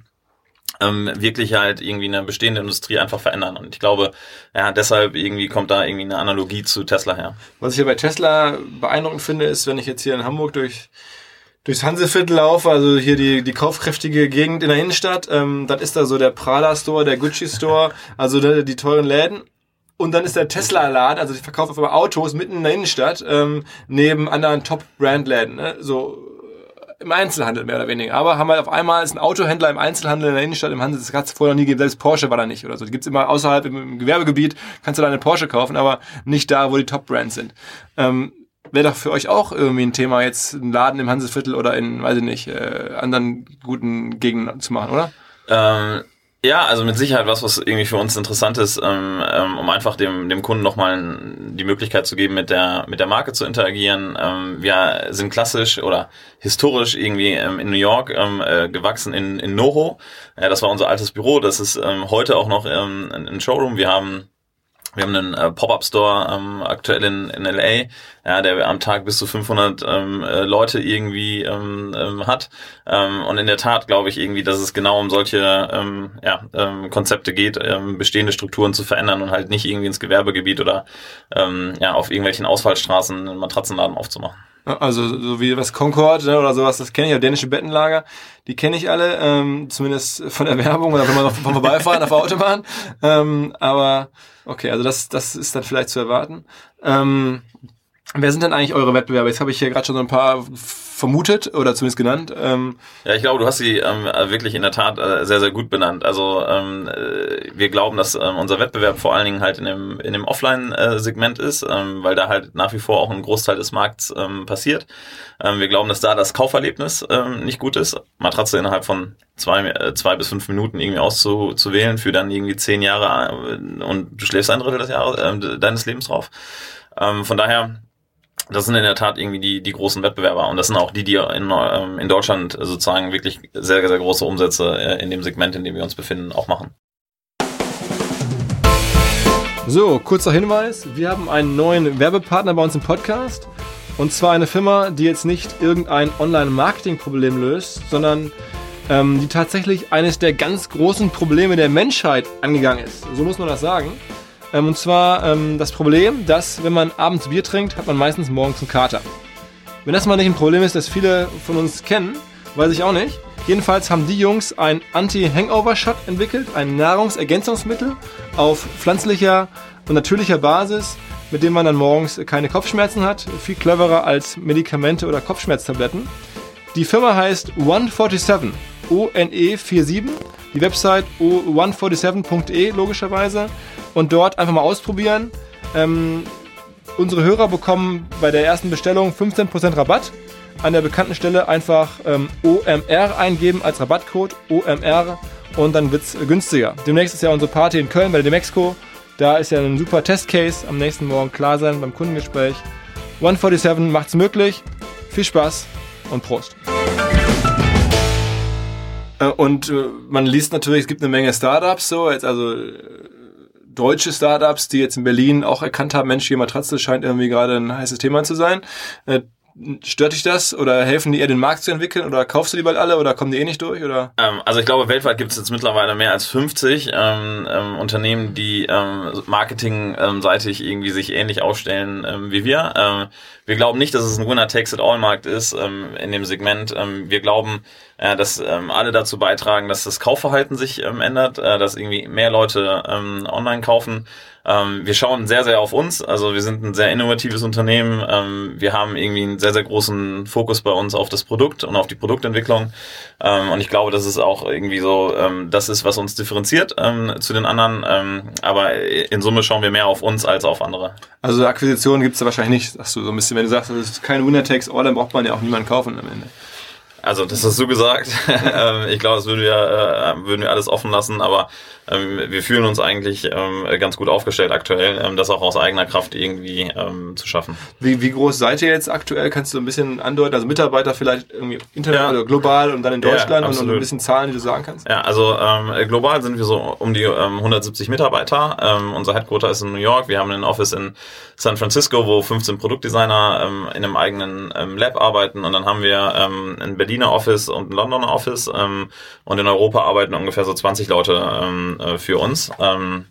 ähm, wirklich halt irgendwie eine bestehende Industrie einfach verändern. Und ich glaube, ja, deshalb irgendwie kommt da irgendwie eine Analogie zu Tesla her. Was ich hier bei Tesla beeindruckend finde, ist, wenn ich jetzt hier in Hamburg durch durchs Hanseviertel laufe, also hier die, die kaufkräftige Gegend in der Innenstadt, ähm, dann ist da so der Prada Store, der Gucci Store, also die, die teuren Läden. Und dann ist der Tesla-Laden, also die verkaufen auf einmal Autos mitten in der Innenstadt, ähm, neben anderen Top-Brand-Läden. Ne? So äh, im Einzelhandel mehr oder weniger. Aber haben wir auf einmal ist ein Autohändler im Einzelhandel in der Innenstadt im Handel. Das hat es vorher noch nie gegeben. Selbst Porsche war da nicht oder so. Die gibt's immer außerhalb im, Gewerbegebiet. Kannst du da eine Porsche kaufen, aber nicht da, wo die Top-Brands sind. Ähm, Wäre doch für euch auch irgendwie ein Thema, jetzt einen Laden im Hanseviertel oder in, weiß ich nicht, äh, anderen guten Gegenden zu machen, oder? Ähm ja, also mit Sicherheit was, was irgendwie für uns interessant ist, ähm, ähm, um einfach dem, dem Kunden nochmal die Möglichkeit zu geben, mit der, mit der Marke zu interagieren. Ähm, wir sind klassisch oder historisch irgendwie ähm, in New York ähm, äh, gewachsen in, in NoHo. Ja, das war unser altes Büro. Das ist heute auch noch ein Showroom. Wir haben wir haben einen äh, Pop-up-Store ähm, aktuell in, in LA, ja, der am Tag bis zu 500 ähm, äh, Leute irgendwie ähm, ähm, hat. Ähm, und in der Tat glaube ich irgendwie, dass es genau um solche ähm, ja, ähm, Konzepte geht, ähm, bestehende Strukturen zu verändern und halt nicht irgendwie ins Gewerbegebiet oder ähm, ja, auf irgendwelchen Ausfallstraßen einen Matratzenladen aufzumachen. Also so wie was Concord ne, oder sowas, das kenne ich, ja, dänische Bettenlager, die kenne ich alle, ähm, zumindest von der Werbung oder wenn man noch vom Vorbeifahren auf der Autobahn. Ähm, aber okay, also das, das ist dann vielleicht zu erwarten. Ähm, Wer sind denn eigentlich eure Wettbewerber? Jetzt habe ich hier gerade schon so ein paar vermutet oder zumindest genannt. Ähm ja, ich glaube, du hast sie ähm, wirklich in der Tat äh, sehr, sehr gut benannt. Also ähm, äh, wir glauben, dass ähm, unser Wettbewerb vor allen Dingen halt in dem, in dem Offline-Segment ist, ähm, weil da halt nach wie vor auch ein Großteil des Markts ähm, passiert. Wir glauben, dass da das Kauferlebnis nicht gut ist. Matratze innerhalb von zwei, äh, zwei bis fünf Minuten irgendwie auszuwählen für dann irgendwie zehn Jahre äh, und du schläfst ein Drittel des Jahres, äh, deines Lebens drauf. Von daher das sind in der Tat irgendwie die, die großen Wettbewerber und das sind auch die, die in, ähm, in Deutschland sozusagen wirklich sehr, sehr große Umsätze äh, in dem Segment, in dem wir uns befinden, auch machen. So, kurzer Hinweis. Wir haben einen neuen Werbepartner bei uns im Podcast. Und zwar eine Firma, die jetzt nicht irgendein Online-Marketing-Problem löst, sondern ähm, die tatsächlich eines der ganz großen Probleme der Menschheit angegangen ist. So muss man das sagen. Ähm, und zwar ähm, das Problem, dass wenn man abends Bier trinkt, hat man meistens morgens einen Kater. Wenn das mal nicht ein Problem ist, das viele von uns kennen, weiß ich auch nicht. Jedenfalls haben die Jungs ein Anti-Hangover-Shot entwickelt, ein Nahrungsergänzungsmittel auf pflanzlicher und natürlicher Basis, mit dem man dann morgens keine Kopfschmerzen hat. Viel cleverer als Medikamente oder Kopfschmerztabletten. Die Firma heißt One47, O-N-E-47. Die Website o147.de logischerweise und dort einfach mal ausprobieren. Ähm, unsere Hörer bekommen bei der ersten Bestellung 15% Rabatt. An der bekannten Stelle einfach ähm, OMR eingeben als Rabattcode OMR und dann wird es günstiger. Demnächst ist ja unsere Party in Köln bei der Demexco. Da ist ja ein super Testcase am nächsten Morgen klar sein beim Kundengespräch. 147 macht's möglich. Viel Spaß und Prost. Äh, und äh, man liest natürlich, es gibt eine Menge Startups, so jetzt also äh, deutsche Startups, die jetzt in Berlin auch erkannt haben, Mensch, die Matratze scheint irgendwie gerade ein heißes Thema zu sein. Stört dich das oder helfen die eher den Markt zu entwickeln oder kaufst du die bald alle oder kommen die eh nicht durch oder? Ähm, also ich glaube weltweit gibt es jetzt mittlerweile mehr als 50 ähm, ähm, Unternehmen, die ähm, marketingseitig irgendwie sich ähnlich aufstellen ähm, wie wir. Ähm, wir glauben nicht, dass es ein Winner Takes It All Markt ist ähm, in dem Segment. Ähm, wir glauben, äh, dass ähm, alle dazu beitragen, dass das Kaufverhalten sich ähm, ändert, äh, dass irgendwie mehr Leute ähm, online kaufen. Ähm, wir schauen sehr, sehr auf uns. Also wir sind ein sehr innovatives Unternehmen. Ähm, wir haben irgendwie einen sehr, sehr großen Fokus bei uns auf das Produkt und auf die Produktentwicklung. Ähm, und ich glaube, dass es auch irgendwie so, ähm, das ist, was uns differenziert ähm, zu den anderen. Ähm, aber in Summe schauen wir mehr auf uns als auf andere. Also Akquisitionen gibt es da wahrscheinlich nicht, sagst du so ein bisschen. Wenn du sagst, das ist kein Winner Takes All, dann braucht man ja auch niemanden kaufen am Ende. Also das hast du gesagt. Ähm, ich glaube, das würden wir, äh, würden wir alles offen lassen, aber ähm, wir fühlen uns eigentlich ähm, ganz gut aufgestellt aktuell, das auch aus eigener Kraft irgendwie zu schaffen. Wie, wie groß seid ihr jetzt aktuell? Kannst du ein bisschen andeuten? Also Mitarbeiter vielleicht irgendwie international ja. oder global und dann in Deutschland ja, und, ein bisschen Zahlen, die du sagen kannst? Ja, also ähm, global sind wir so um die ähm, 170 Mitarbeiter. Ähm, unser Headquarter ist in New York. Wir haben ein Office in San Francisco, wo 15 Produktdesigner in einem eigenen Lab arbeiten und dann haben wir ähm, ein Berliner Office und ein Londoner Office ähm, und in Europa arbeiten ungefähr so 20 Leute ähm, äh, für uns. Ähm,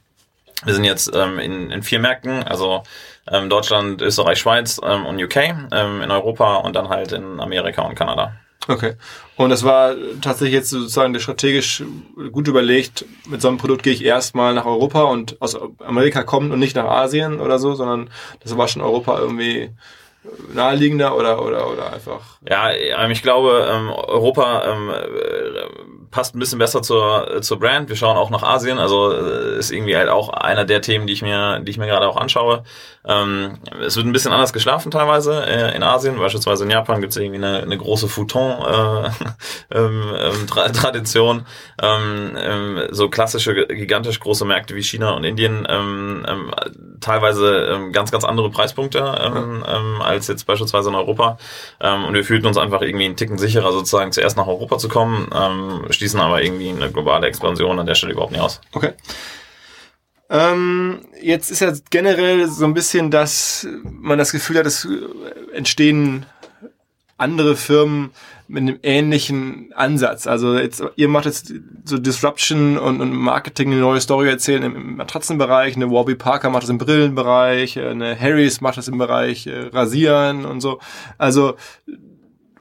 wir sind jetzt ähm, in, in vier Märkten, also ähm, Deutschland, Österreich, Schweiz ähm, und UK, ähm, in Europa und dann halt in Amerika und Kanada. Okay. Und das war tatsächlich jetzt sozusagen strategisch gut überlegt, mit so einem Produkt gehe ich erstmal nach Europa und aus Amerika kommen und nicht nach Asien oder so, sondern das war schon Europa irgendwie naheliegender oder oder oder einfach? Ja, ähm, ich glaube, ähm, Europa ähm, äh, passt ein bisschen besser zur zur Brand. Wir schauen auch nach Asien, also äh, ist irgendwie halt auch einer der Themen, die ich mir die ich mir gerade auch anschaue. Ähm, es wird ein bisschen anders geschlafen teilweise äh, in Asien, beispielsweise in Japan gibt es irgendwie eine, eine große Futon äh, ähm, ähm, ähm, ähm, so klassische gigantisch große Märkte wie China und Indien, ähm, teilweise ganz ganz andere Preispunkte als jetzt beispielsweise in Europa. Und wir fühlten uns einfach irgendwie einen Ticken sicherer, sozusagen zuerst nach Europa zu kommen, schließen aber irgendwie eine globale Expansion an der Stelle überhaupt nicht aus. Okay. Ähm, jetzt ist ja generell so ein bisschen, dass man das Gefühl hat, es entstehen andere Firmen mit einem ähnlichen Ansatz. Also jetzt, ihr macht jetzt so Disruption und, und Marketing, eine neue Story erzählen im, im Matratzenbereich, eine Warby Parker macht das im Brillenbereich, eine Harrys macht das im Bereich äh, Rasieren und so. Also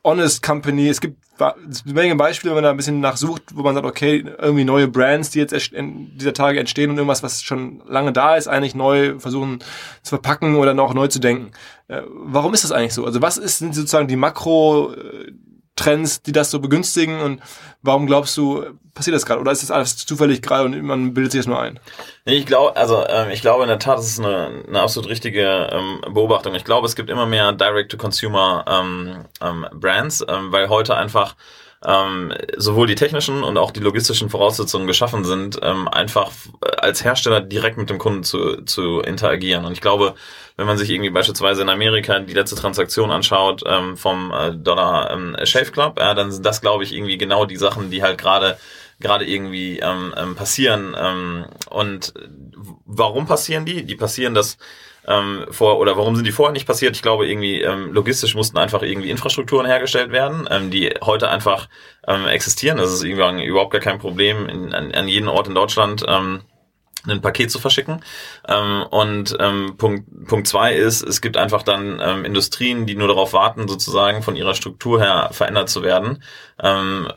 Honest Company. Es gibt eine Menge Beispiele, wenn man da ein bisschen nachsucht, wo man sagt, okay, irgendwie neue Brands, die jetzt in dieser Tage entstehen und irgendwas, was schon lange da ist, eigentlich neu versuchen zu verpacken oder noch neu zu denken. Äh, warum ist das eigentlich so? Also was ist, sind sozusagen die Makro äh, Trends, die das so begünstigen und warum glaubst du, passiert das gerade? Oder ist das alles zufällig gerade und man bildet sich das nur ein? Ich glaube, also ähm, ich glaube in der Tat, das ist eine, eine absolut richtige ähm, Beobachtung. Ich glaube, es gibt immer mehr Direct-to-Consumer ähm, ähm, Brands, ähm, weil heute einfach ähm, sowohl die technischen und auch die logistischen Voraussetzungen geschaffen sind, ähm, einfach als Hersteller direkt mit dem Kunden zu, zu interagieren. Und ich glaube, wenn man sich irgendwie beispielsweise in Amerika die letzte Transaktion anschaut ähm, vom äh, Dollar ähm, Shave Club, ja, dann sind das, glaube ich, irgendwie genau die Sachen, die halt gerade gerade irgendwie ähm, ähm, passieren. Ähm, und warum passieren die? Die passieren, dass ähm, vor oder warum sind die vorher nicht passiert? Ich glaube irgendwie ähm, logistisch mussten einfach irgendwie Infrastrukturen hergestellt werden, ähm, die heute einfach ähm, existieren. Das ist irgendwie überhaupt gar kein Problem in, an, an jeden Ort in Deutschland. Ähm, ein Paket zu verschicken. Ähm, und ähm, Punkt, Punkt zwei ist, es gibt einfach dann ähm, Industrien, die nur darauf warten, sozusagen von ihrer Struktur her verändert zu werden. Ähm,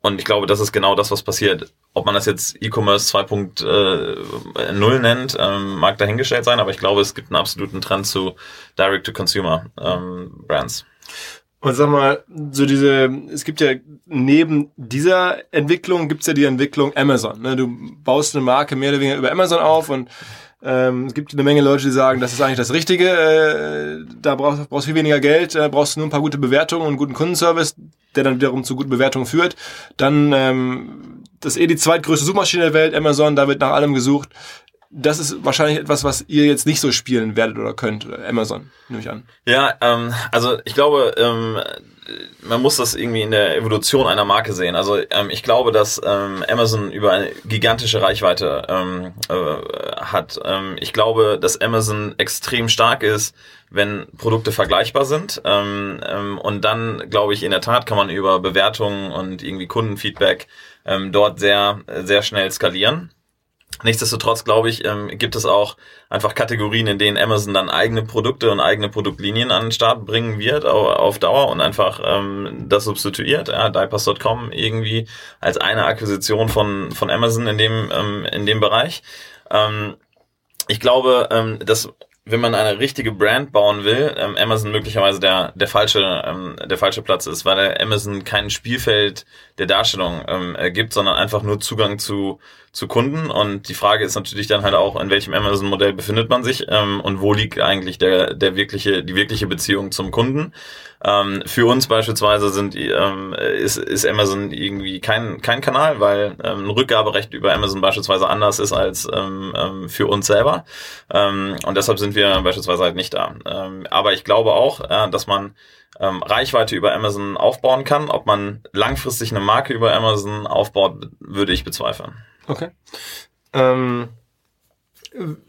und ich glaube, das ist genau das, was passiert. Ob man das jetzt E-Commerce 2.0 nennt, ähm, mag dahingestellt sein, aber ich glaube, es gibt einen absoluten Trend zu Direct-to-Consumer-Brands. Ähm, und sag mal, so diese, es gibt ja neben dieser Entwicklung gibt's ja die Entwicklung Amazon. Ne? Du baust eine Marke mehr oder weniger über Amazon auf und ähm, es gibt eine Menge Leute, die sagen, das ist eigentlich das Richtige. Äh, da brauchst, brauchst du viel weniger Geld, äh, brauchst du nur ein paar gute Bewertungen und guten Kundenservice, der dann wiederum zu guten Bewertungen führt. Dann ähm, das ist eh die zweitgrößte Suchmaschine der Welt, Amazon, da wird nach allem gesucht. Das ist wahrscheinlich etwas, was ihr jetzt nicht so spielen werdet oder könnt, Amazon, nehme ich an. Ja, ähm, also ich glaube, ähm, man muss das irgendwie in der Evolution einer Marke sehen. Also ähm, ich glaube, dass ähm, Amazon über eine gigantische Reichweite ähm, äh, hat. Ähm, ich glaube, dass Amazon extrem stark ist, wenn Produkte vergleichbar sind. Ähm, ähm, und dann, glaube ich, in der Tat kann man über Bewertungen und irgendwie Kundenfeedback ähm, dort sehr, sehr schnell skalieren. Nichtsdestotrotz, glaube ich, ähm, gibt es auch einfach Kategorien, in denen Amazon dann eigene Produkte und eigene Produktlinien an den Start bringen wird auf Dauer und einfach ähm, das substituiert. Ja, Diapers.com irgendwie als eine Akquisition von, von Amazon in dem, ähm, in dem Bereich. Ähm, ich glaube, ähm, dass wenn man eine richtige Brand bauen will, ähm, Amazon möglicherweise der der falsche ähm, der falsche Platz ist, weil Amazon kein Spielfeld der Darstellung ähm, gibt, sondern einfach nur Zugang zu zu Kunden. Und die Frage ist natürlich dann halt auch, in welchem Amazon-Modell befindet man sich ähm, und wo liegt eigentlich der, der wirkliche, die wirkliche Beziehung zum Kunden. Ähm, für uns beispielsweise sind, ähm, ist, ist Amazon irgendwie kein, kein Kanal, weil ähm, ein Rückgaberecht über Amazon beispielsweise anders ist als ähm, ähm, für uns selber. Ähm, und deshalb sind wir beispielsweise halt nicht da. Ähm, aber ich glaube auch, äh, dass man ähm, Reichweite über Amazon aufbauen kann. Ob man langfristig eine Marke über Amazon aufbaut, würde ich bezweifeln. Okay. Ähm,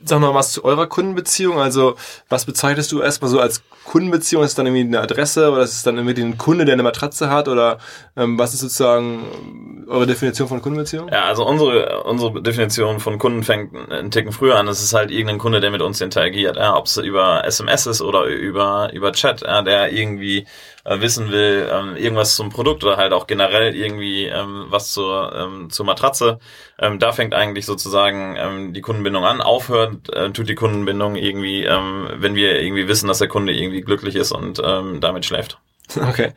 sag mal was zu eurer Kundenbeziehung. Also, was bezeichnest du erstmal so als Kundenbeziehung? Ist es dann irgendwie eine Adresse oder ist es dann irgendwie ein Kunde, der eine Matratze hat? Oder ähm, was ist sozusagen eure Definition von Kundenbeziehung? Ja, also unsere, unsere Definition von Kunden fängt einen Ticken früher an. Es ist halt irgendein Kunde, der mit uns interagiert. Ja, Ob es über SMS ist oder über, über Chat, ja, der irgendwie äh, wissen will, ähm, irgendwas zum Produkt oder halt auch generell irgendwie ähm, was zur, ähm, zur Matratze. Ähm, da fängt eigentlich sozusagen ähm, die Kundenbindung an. Aufhört äh, tut die Kundenbindung irgendwie, ähm, wenn wir irgendwie wissen, dass der Kunde irgendwie glücklich ist und ähm, damit schläft. Okay.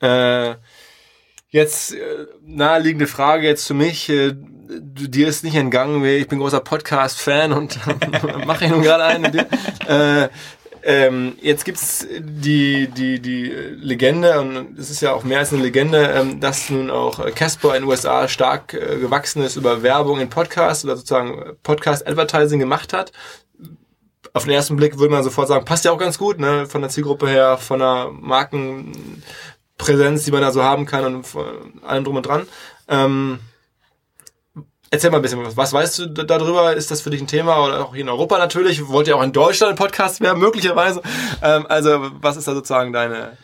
Äh, jetzt äh, naheliegende Frage jetzt für mich. Äh, dir ist nicht entgangen, ich bin großer Podcast-Fan und mache ich nun gerade einen. Äh, ähm, jetzt gibt's die, die, die Legende, und es ist ja auch mehr als eine Legende, ähm, dass nun auch Casper in den USA stark äh, gewachsen ist über Werbung in Podcasts oder sozusagen Podcast-Advertising gemacht hat. Auf den ersten Blick würde man sofort sagen, passt ja auch ganz gut, ne, von der Zielgruppe her, von der Markenpräsenz, die man da so haben kann und allem drum und dran. Ähm, Erzähl mal ein bisschen was. Weißt du darüber? Ist das für dich ein Thema? Oder auch hier in Europa natürlich? Wollt ihr auch in Deutschland ein Podcast werden, möglicherweise? Ähm, also, was ist da sozusagen deine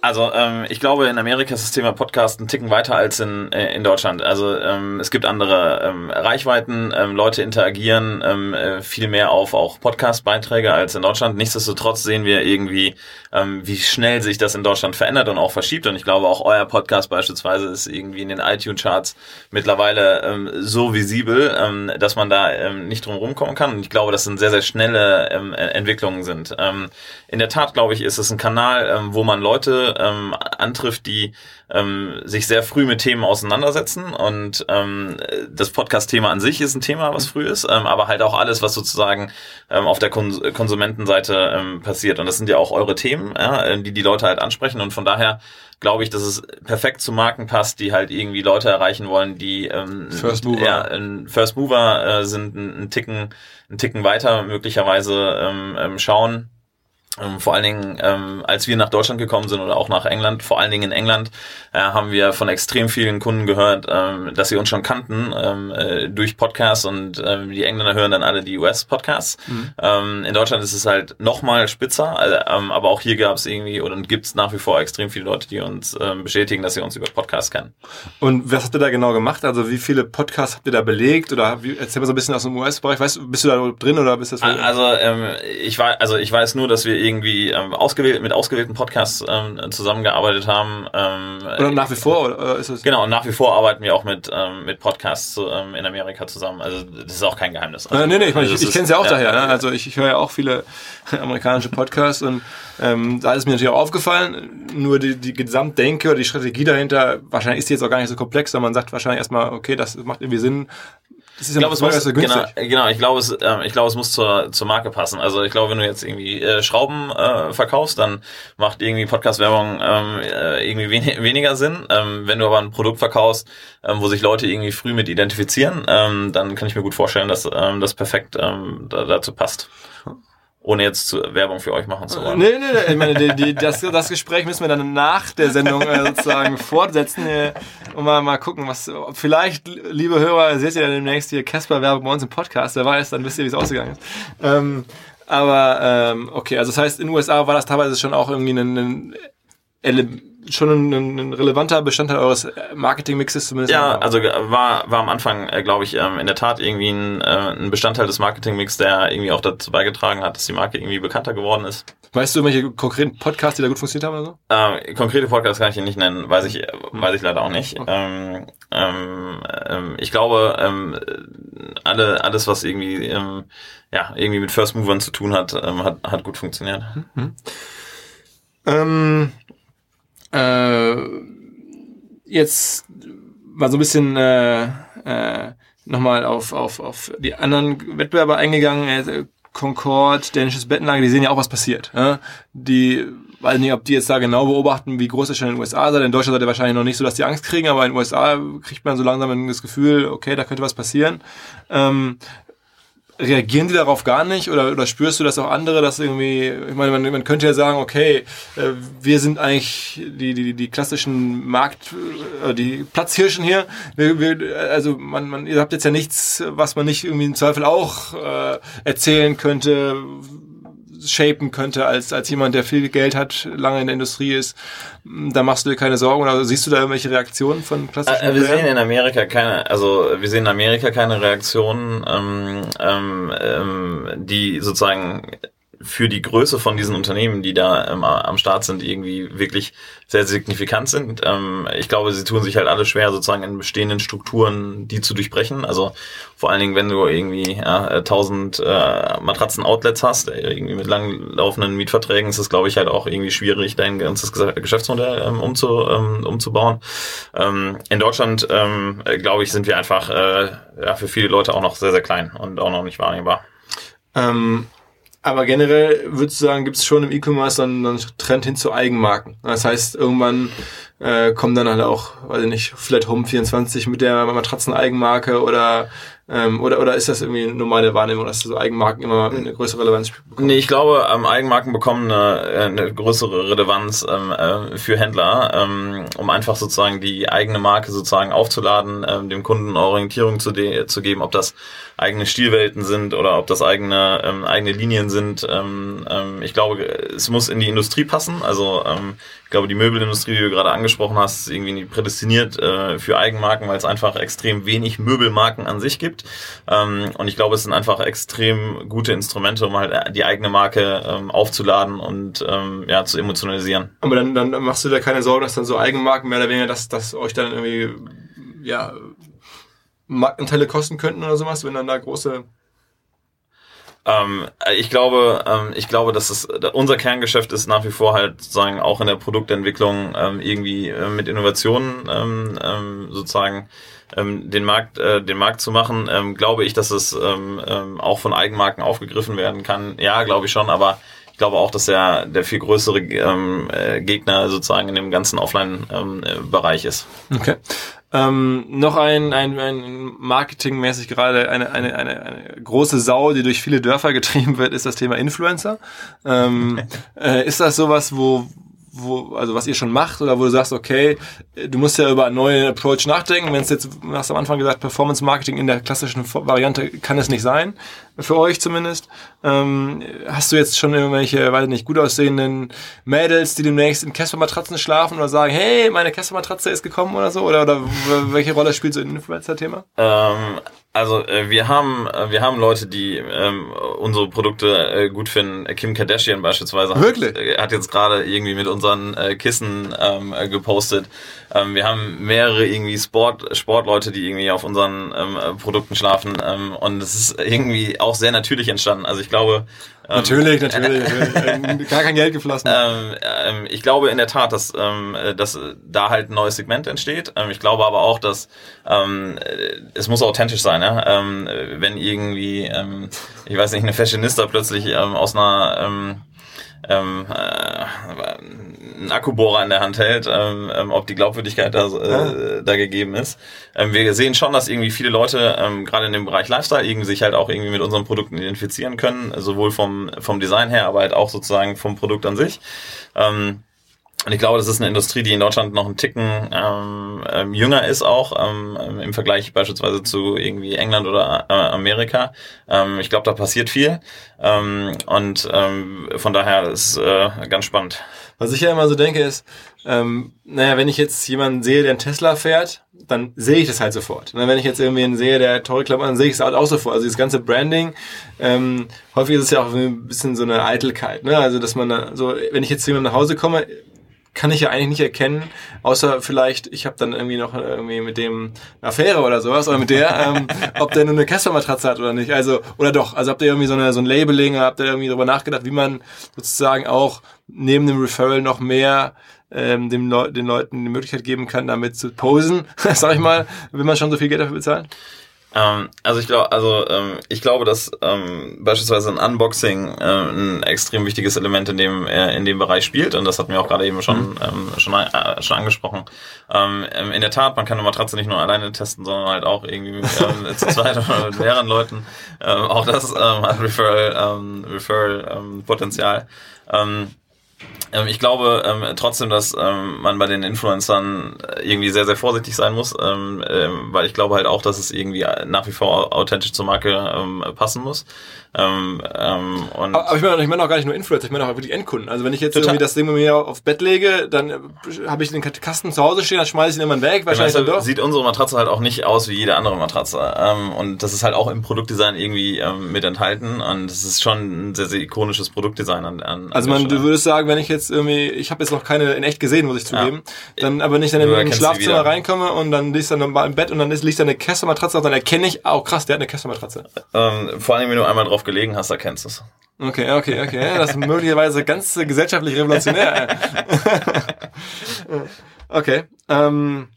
Also ähm, ich glaube, in Amerika ist das Thema Podcast ein Ticken weiter als in, äh, in Deutschland. Also ähm, es gibt andere ähm, Reichweiten, ähm, Leute interagieren ähm, äh, viel mehr auf auch Podcast-Beiträge als in Deutschland. Nichtsdestotrotz sehen wir irgendwie, ähm, wie schnell sich das in Deutschland verändert und auch verschiebt. Und ich glaube, auch euer Podcast beispielsweise ist irgendwie in den iTunes-Charts mittlerweile ähm, so visibel, ähm, dass man da ähm, nicht drum rumkommen kann. Und ich glaube, das sind sehr, sehr schnelle ähm, Entwicklungen sind. Ähm, in der Tat, glaube ich, ist es ein Kanal, ähm, wo man Leute ähm, antrifft, die ähm, sich sehr früh mit Themen auseinandersetzen. Und ähm, das Podcast-Thema an sich ist ein Thema, was früh ist, ähm, aber halt auch alles, was sozusagen ähm, auf der Kons Konsumentenseite ähm, passiert. Und das sind ja auch eure Themen, ja, die die Leute halt ansprechen. Und von daher glaube ich, dass es perfekt zu Marken passt, die halt irgendwie Leute erreichen wollen, die ähm, First Mover, ja, ein First Mover äh, sind, ein, ein Ticken, ein Ticken weiter möglicherweise ähm, ähm, schauen ähm, vor allen Dingen, ähm, als wir nach Deutschland gekommen sind oder auch nach England, vor allen Dingen in England, äh, haben wir von extrem vielen Kunden gehört, ähm, dass sie uns schon kannten ähm, äh, durch Podcasts und ähm, die Engländer hören dann alle die US-Podcasts. Mhm. Ähm, in Deutschland ist es halt nochmal spitzer, also, aber auch hier gab es irgendwie oder gibt es nach wie vor extrem viele Leute, die uns bestätigen, dass sie uns über Podcasts kennen. Und was habt ihr da genau gemacht? Also wie viele Podcasts habt ihr da belegt oder wie, erzähl mal so ein bisschen aus dem US-Bereich. Weißt du, bist du da drin oder bist das? Also ich war, also ich weiß nur, dass wir irgendwie ähm, ausgewählt, mit ausgewählten Podcasts ähm, zusammengearbeitet haben. Ähm, oder nach wie vor oder ist es? Genau, und nach wie vor arbeiten wir auch mit ähm, mit Podcasts ähm, in Amerika zusammen. Also das ist auch kein Geheimnis. Also, äh, nee, nee, ich, mein, also, ich, ich kenne es ja auch ja, daher. Ne? Also ich, ich höre ja auch viele amerikanische Podcasts und ähm, da ist mir natürlich auch aufgefallen, nur die, die Gesamtdenke oder die Strategie dahinter, wahrscheinlich ist die jetzt auch gar nicht so komplex, sondern man sagt wahrscheinlich erstmal, okay, das macht irgendwie Sinn, das ist ja ich glaube, es muss, genau, genau, ich glaube, es, äh, ich glaube, es muss zur, zur Marke passen. Also ich glaube, wenn du jetzt irgendwie äh, Schrauben äh, verkaufst, dann macht irgendwie Podcast-Werbung ähm, äh, irgendwie wen weniger Sinn. Ähm, wenn du aber ein Produkt verkaufst, ähm, wo sich Leute irgendwie früh mit identifizieren, ähm, dann kann ich mir gut vorstellen, dass ähm, das perfekt ähm, da, dazu passt ohne jetzt zu, Werbung für euch machen zu wollen. Nee, nee, nee. Ich meine, die, die, das, das Gespräch müssen wir dann nach der Sendung äh, sozusagen fortsetzen äh, und mal, mal gucken, was vielleicht, liebe Hörer, seht ihr dann demnächst hier Casper-Werbung bei uns im Podcast, wer weiß, dann wisst ihr, wie es ausgegangen ist. Ähm, aber ähm, okay, also das heißt, in den USA war das teilweise schon auch irgendwie ein, ein Element schon ein, ein relevanter Bestandteil eures Marketingmixes zumindest. Ja, also war, war am Anfang, äh, glaube ich, ähm, in der Tat irgendwie ein, äh, ein Bestandteil des Marketingmix, der irgendwie auch dazu beigetragen hat, dass die Marke irgendwie bekannter geworden ist. Weißt du welche konkreten Podcasts, die da gut funktioniert haben oder so? Ähm, konkrete Podcasts kann ich hier nicht nennen, weiß ich, weiß ich leider auch nicht. Okay. Ähm, ähm, ähm, ich glaube, ähm, alle, alles, was irgendwie, ähm, ja, irgendwie mit First Movern zu tun hat, ähm, hat, hat gut funktioniert. Mhm. Ähm, äh, jetzt mal so ein bisschen äh, äh, nochmal auf, auf, auf die anderen Wettbewerber eingegangen. Äh, Concord, dänisches Bettenlager, die sehen ja auch, was passiert. Ja? Die, weiß nicht, ob die jetzt da genau beobachten, wie groß es schon in den USA sei. In Deutschland seid ihr wahrscheinlich noch nicht so, dass die Angst kriegen, aber in den USA kriegt man so langsam das Gefühl, okay, da könnte was passieren. Ähm, reagieren die darauf gar nicht oder, oder spürst du das auch andere, dass irgendwie, ich meine, man, man könnte ja sagen, okay, äh, wir sind eigentlich die, die, die klassischen Markt, äh, die Platzhirschen hier. Wir, wir, also man, man, ihr habt jetzt ja nichts, was man nicht irgendwie im Zweifel auch äh, erzählen könnte, shapen könnte als, als jemand, der viel Geld hat, lange in der Industrie ist. Da machst du dir keine Sorgen oder siehst du da irgendwelche Reaktionen von klassischen äh, Wir sehen in Amerika keine, also wir sehen in Amerika keine Reaktionen, ähm, ähm, ähm, die sozusagen für die Größe von diesen Unternehmen, die da ähm, am Start sind, irgendwie wirklich sehr signifikant sind. Ähm, ich glaube, sie tun sich halt alle schwer, sozusagen in bestehenden Strukturen die zu durchbrechen. Also vor allen Dingen, wenn du irgendwie ja, 1000 äh, Matratzen-Outlets hast, äh, irgendwie mit langlaufenden Mietverträgen, ist es, glaube ich, halt auch irgendwie schwierig, dein ganzes Geschäftsmodell ähm, umzu, ähm, umzubauen. Ähm, in Deutschland, ähm, glaube ich, sind wir einfach äh, ja, für viele Leute auch noch sehr, sehr klein und auch noch nicht wahrnehmbar. Ähm aber generell würdest du sagen, gibt es schon im E-Commerce dann einen Trend hin zu Eigenmarken. Das heißt, irgendwann äh, kommen dann halt auch, weiß ich nicht, vielleicht Home 24 mit der Matratzen-Eigenmarke oder Ähm, oder, oder ist das irgendwie eine normale Wahrnehmung, dass so Eigenmarken immer eine größere Relevanz bekommen? Nee, ich glaube, ähm, Eigenmarken bekommen eine, äh, eine größere Relevanz ähm, äh, für Händler, ähm, um einfach sozusagen die eigene Marke sozusagen aufzuladen, ähm, dem Kunden Orientierung zu, zu geben, ob das eigene Stilwelten sind oder ob das eigene ähm, eigene Linien sind. Ich glaube, es muss in die Industrie passen. Also ich glaube, die Möbelindustrie, die du gerade angesprochen hast, ist irgendwie prädestiniert äh, für Eigenmarken, weil es einfach extrem wenig Möbelmarken an sich gibt. Ähm, und ich glaube, es sind einfach extrem gute Instrumente, um halt die eigene Marke ähm, aufzuladen und ähm, ja zu emotionalisieren. Aber dann, dann machst du dir keine Sorgen, dass dann so Eigenmarken mehr oder weniger, dass, dass euch dann irgendwie ja Marktanteile kosten könnten oder sowas, wenn dann da große ähm, ich glaube, ähm, ich glaube, dass es unser Kerngeschäft ist nach wie vor halt sozusagen auch in der Produktentwicklung ähm, irgendwie äh, mit Innovationen ähm, ähm, sozusagen ähm, den Markt, äh, den Markt zu machen. Ähm, glaube ich, dass es ähm, ähm, auch von Eigenmarken aufgegriffen werden kann. Ja, glaube ich schon, aber ich glaube auch, dass er der viel größere ähm, äh, Gegner sozusagen in dem ganzen Offline-Bereich ähm, ist. Okay. Ähm, noch ein, ein, ein marketingmäßig gerade eine, eine, eine, eine große Sau, die durch viele Dörfer getrieben wird, ist das Thema Influencer. Ähm, äh, ist das sowas, wo, wo, also was ihr schon macht oder wo du sagst, okay, du musst ja über einen neuen Approach nachdenken. Wenn es jetzt, du hast am Anfang gesagt, Performance Marketing in der klassischen Variante kann es nicht sein, für euch zumindest. Ähm, hast du jetzt schon irgendwelche, weiß nicht, gut aussehenden Mädels, die demnächst in Casper-Matratzen schlafen oder sagen, hey, meine Casper-Matratze ist gekommen oder so? Oder, oder welche Rolle spielt so ein Influencer-Thema? Ähm, also äh, wir haben äh, wir haben Leute, die ähm, unsere Produkte äh, gut finden. Kim Kardashian beispielsweise Wirklich? Hat, äh, hat jetzt gerade irgendwie mit unseren äh, Kissen ähm, äh, gepostet. Ähm, wir haben mehrere irgendwie Sport Sportleute, die irgendwie auf unseren ähm, Produkten schlafen ähm, und es ist irgendwie auch sehr natürlich entstanden. Also ich glaube ähm, natürlich, natürlich, natürlich. gar kein Geld geflossen. Ähm, ähm, ich glaube in der Tat, dass, dass da halt ein neues Segment entsteht. Ich glaube aber auch, dass es muss authentisch sein. Ja? Wenn irgendwie, ähm, ich weiß nicht, eine Fashionista plötzlich aus einer ähm, äh, einen Akkubohrer in der Hand hält, ähm, ähm, ob die Glaubwürdigkeit da, äh, da gegeben ist. Ähm, wir sehen schon, dass irgendwie viele Leute ähm, gerade in dem Bereich Lifestyle irgendwie sich halt auch irgendwie mit unseren Produkten identifizieren können, sowohl vom vom Design her, aber halt auch sozusagen vom Produkt an sich. Ähm, und ich glaube, das ist eine Industrie, die in Deutschland noch einen Ticken ähm, ähm, jünger ist auch ähm, im Vergleich beispielsweise zu irgendwie England oder äh, Amerika. Ähm, ich glaube, da passiert viel ähm, und ähm, von daher ist äh, ganz spannend. Was ich ja immer so denke ist, ähm, naja, wenn ich jetzt jemanden sehe, der einen Tesla fährt, dann sehe ich das halt sofort. Und wenn ich jetzt irgendwie sehe, der teure Klamotten, dann sehe ich es halt auch sofort. Also das ganze Branding, ähm, häufig ist es ja auch ein bisschen so eine Eitelkeit. Ne? Also dass man da, so, wenn ich jetzt zu jemandem nach Hause komme, kann ich ja eigentlich nicht erkennen, außer vielleicht, ich habe dann irgendwie noch irgendwie mit dem eine Affäre oder sowas, oder mit der, ähm, ob der nur eine Kesselmatratze hat oder nicht. Also, oder doch, also habt ihr irgendwie so, eine, so ein Labeling, habt ihr irgendwie darüber nachgedacht, wie man sozusagen auch neben dem Referral noch mehr ähm, dem Le den Leuten die Möglichkeit geben kann, damit zu posen, sag ich mal, will man schon so viel Geld dafür bezahlen? Ähm, also ich glaube, also ähm, ich glaube, dass ähm, beispielsweise ein Unboxing äh, ein extrem wichtiges Element in dem äh, in dem Bereich spielt und das hat mir auch gerade eben schon mhm. ähm, schon äh, schon angesprochen. Ähm, ähm, in der Tat, man kann eine Matratze nicht nur alleine testen, sondern halt auch irgendwie ähm, zu zweit oder mit mehreren Leuten. Auch das hat Referral Referral Potenzial. Ähm, ich glaube ähm, trotzdem, dass ähm, man bei den Influencern äh, irgendwie sehr, sehr vorsichtig sein muss, ähm, ähm, weil ich glaube halt auch, dass es irgendwie nach wie vor authentisch zur Marke ähm, passen muss. Ähm, ähm, und aber ich meine ich mein auch gar nicht nur Influencer, ich meine auch wirklich Endkunden. Also wenn ich jetzt Total. irgendwie das Ding mit mir aufs Bett lege, dann äh, habe ich den Kasten zu Hause stehen, dann schmeiße ich ihn immer weg. Wahrscheinlich dann doch. Sieht unsere Matratze halt auch nicht aus wie jede andere Matratze. Ähm, und das ist halt auch im Produktdesign irgendwie ähm, mit enthalten. Und es ist schon ein sehr, sehr ikonisches Produktdesign an, an Also man, du würdest sagen, wenn ich jetzt irgendwie, ich habe jetzt noch keine in echt gesehen, muss ich zugeben, ja. dann aber nicht dann in ein Schlafzimmer reinkomme und dann liegst dann normal im Bett und dann liegt da eine Kesselmatratze, dann erkenne ich, oh krass, der hat eine Kesselmatratze. Ähm, vor allem, wenn du einmal drauf drauf gelegen hast, erkennst du es. Okay, okay, okay. Das ist möglicherweise ganz gesellschaftlich revolutionär. okay. Ähm,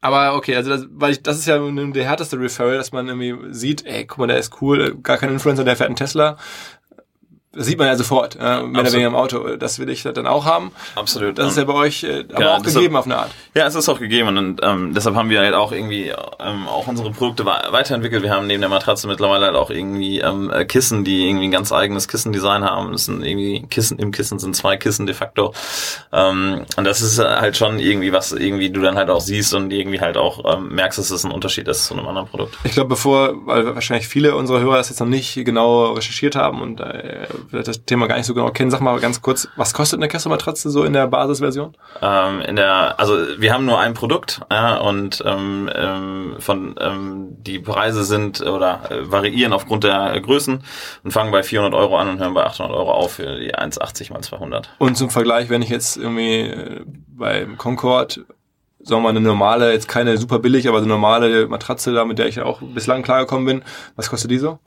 aber okay, also das, weil ich, das ist ja der härteste Referral, dass man irgendwie sieht, ey, guck mal, der ist cool, gar kein Influencer, der fährt einen Tesla. Das sieht man ja sofort, äh, oder Absolut. weniger im Auto. Das will ich dann auch haben. Absolut. Das ist ja bei euch äh, aber Ja, auch das- gegeben auf eine Art. Ja, es ist auch gegeben und ähm, deshalb haben wir halt auch irgendwie ähm, auch unsere Produkte weiterentwickelt. Wir haben neben der Matratze mittlerweile halt auch irgendwie ähm, äh, Kissen, die irgendwie ein ganz eigenes Kissendesign haben. Das sind irgendwie Kissen im Kissen sind zwei Kissen de facto. Ähm, und das ist halt schon irgendwie was irgendwie du dann halt auch siehst und irgendwie halt auch ähm, merkst, dass es ein Unterschied ist zu einem anderen Produkt. Ich glaube, bevor, weil wahrscheinlich viele unserer Hörer das jetzt noch nicht genau recherchiert haben und äh, vielleicht das Thema gar nicht so genau kennen, sag mal ganz kurz, was kostet eine Kesselmatratze so in der Basisversion? Ähm, in der, also wir haben nur ein Produkt ja, und ähm, ähm, von ähm, die Preise sind oder äh, variieren aufgrund der Größen und fangen bei 400 Euro an und hören bei 800 Euro auf für die 1,80 mal 200. Und zum Vergleich, wenn ich jetzt irgendwie äh, beim Concord, sagen wir mal, eine normale, jetzt keine super billig, aber eine normale Matratze da, mit der ich auch bislang klargekommen bin, was kostet die so?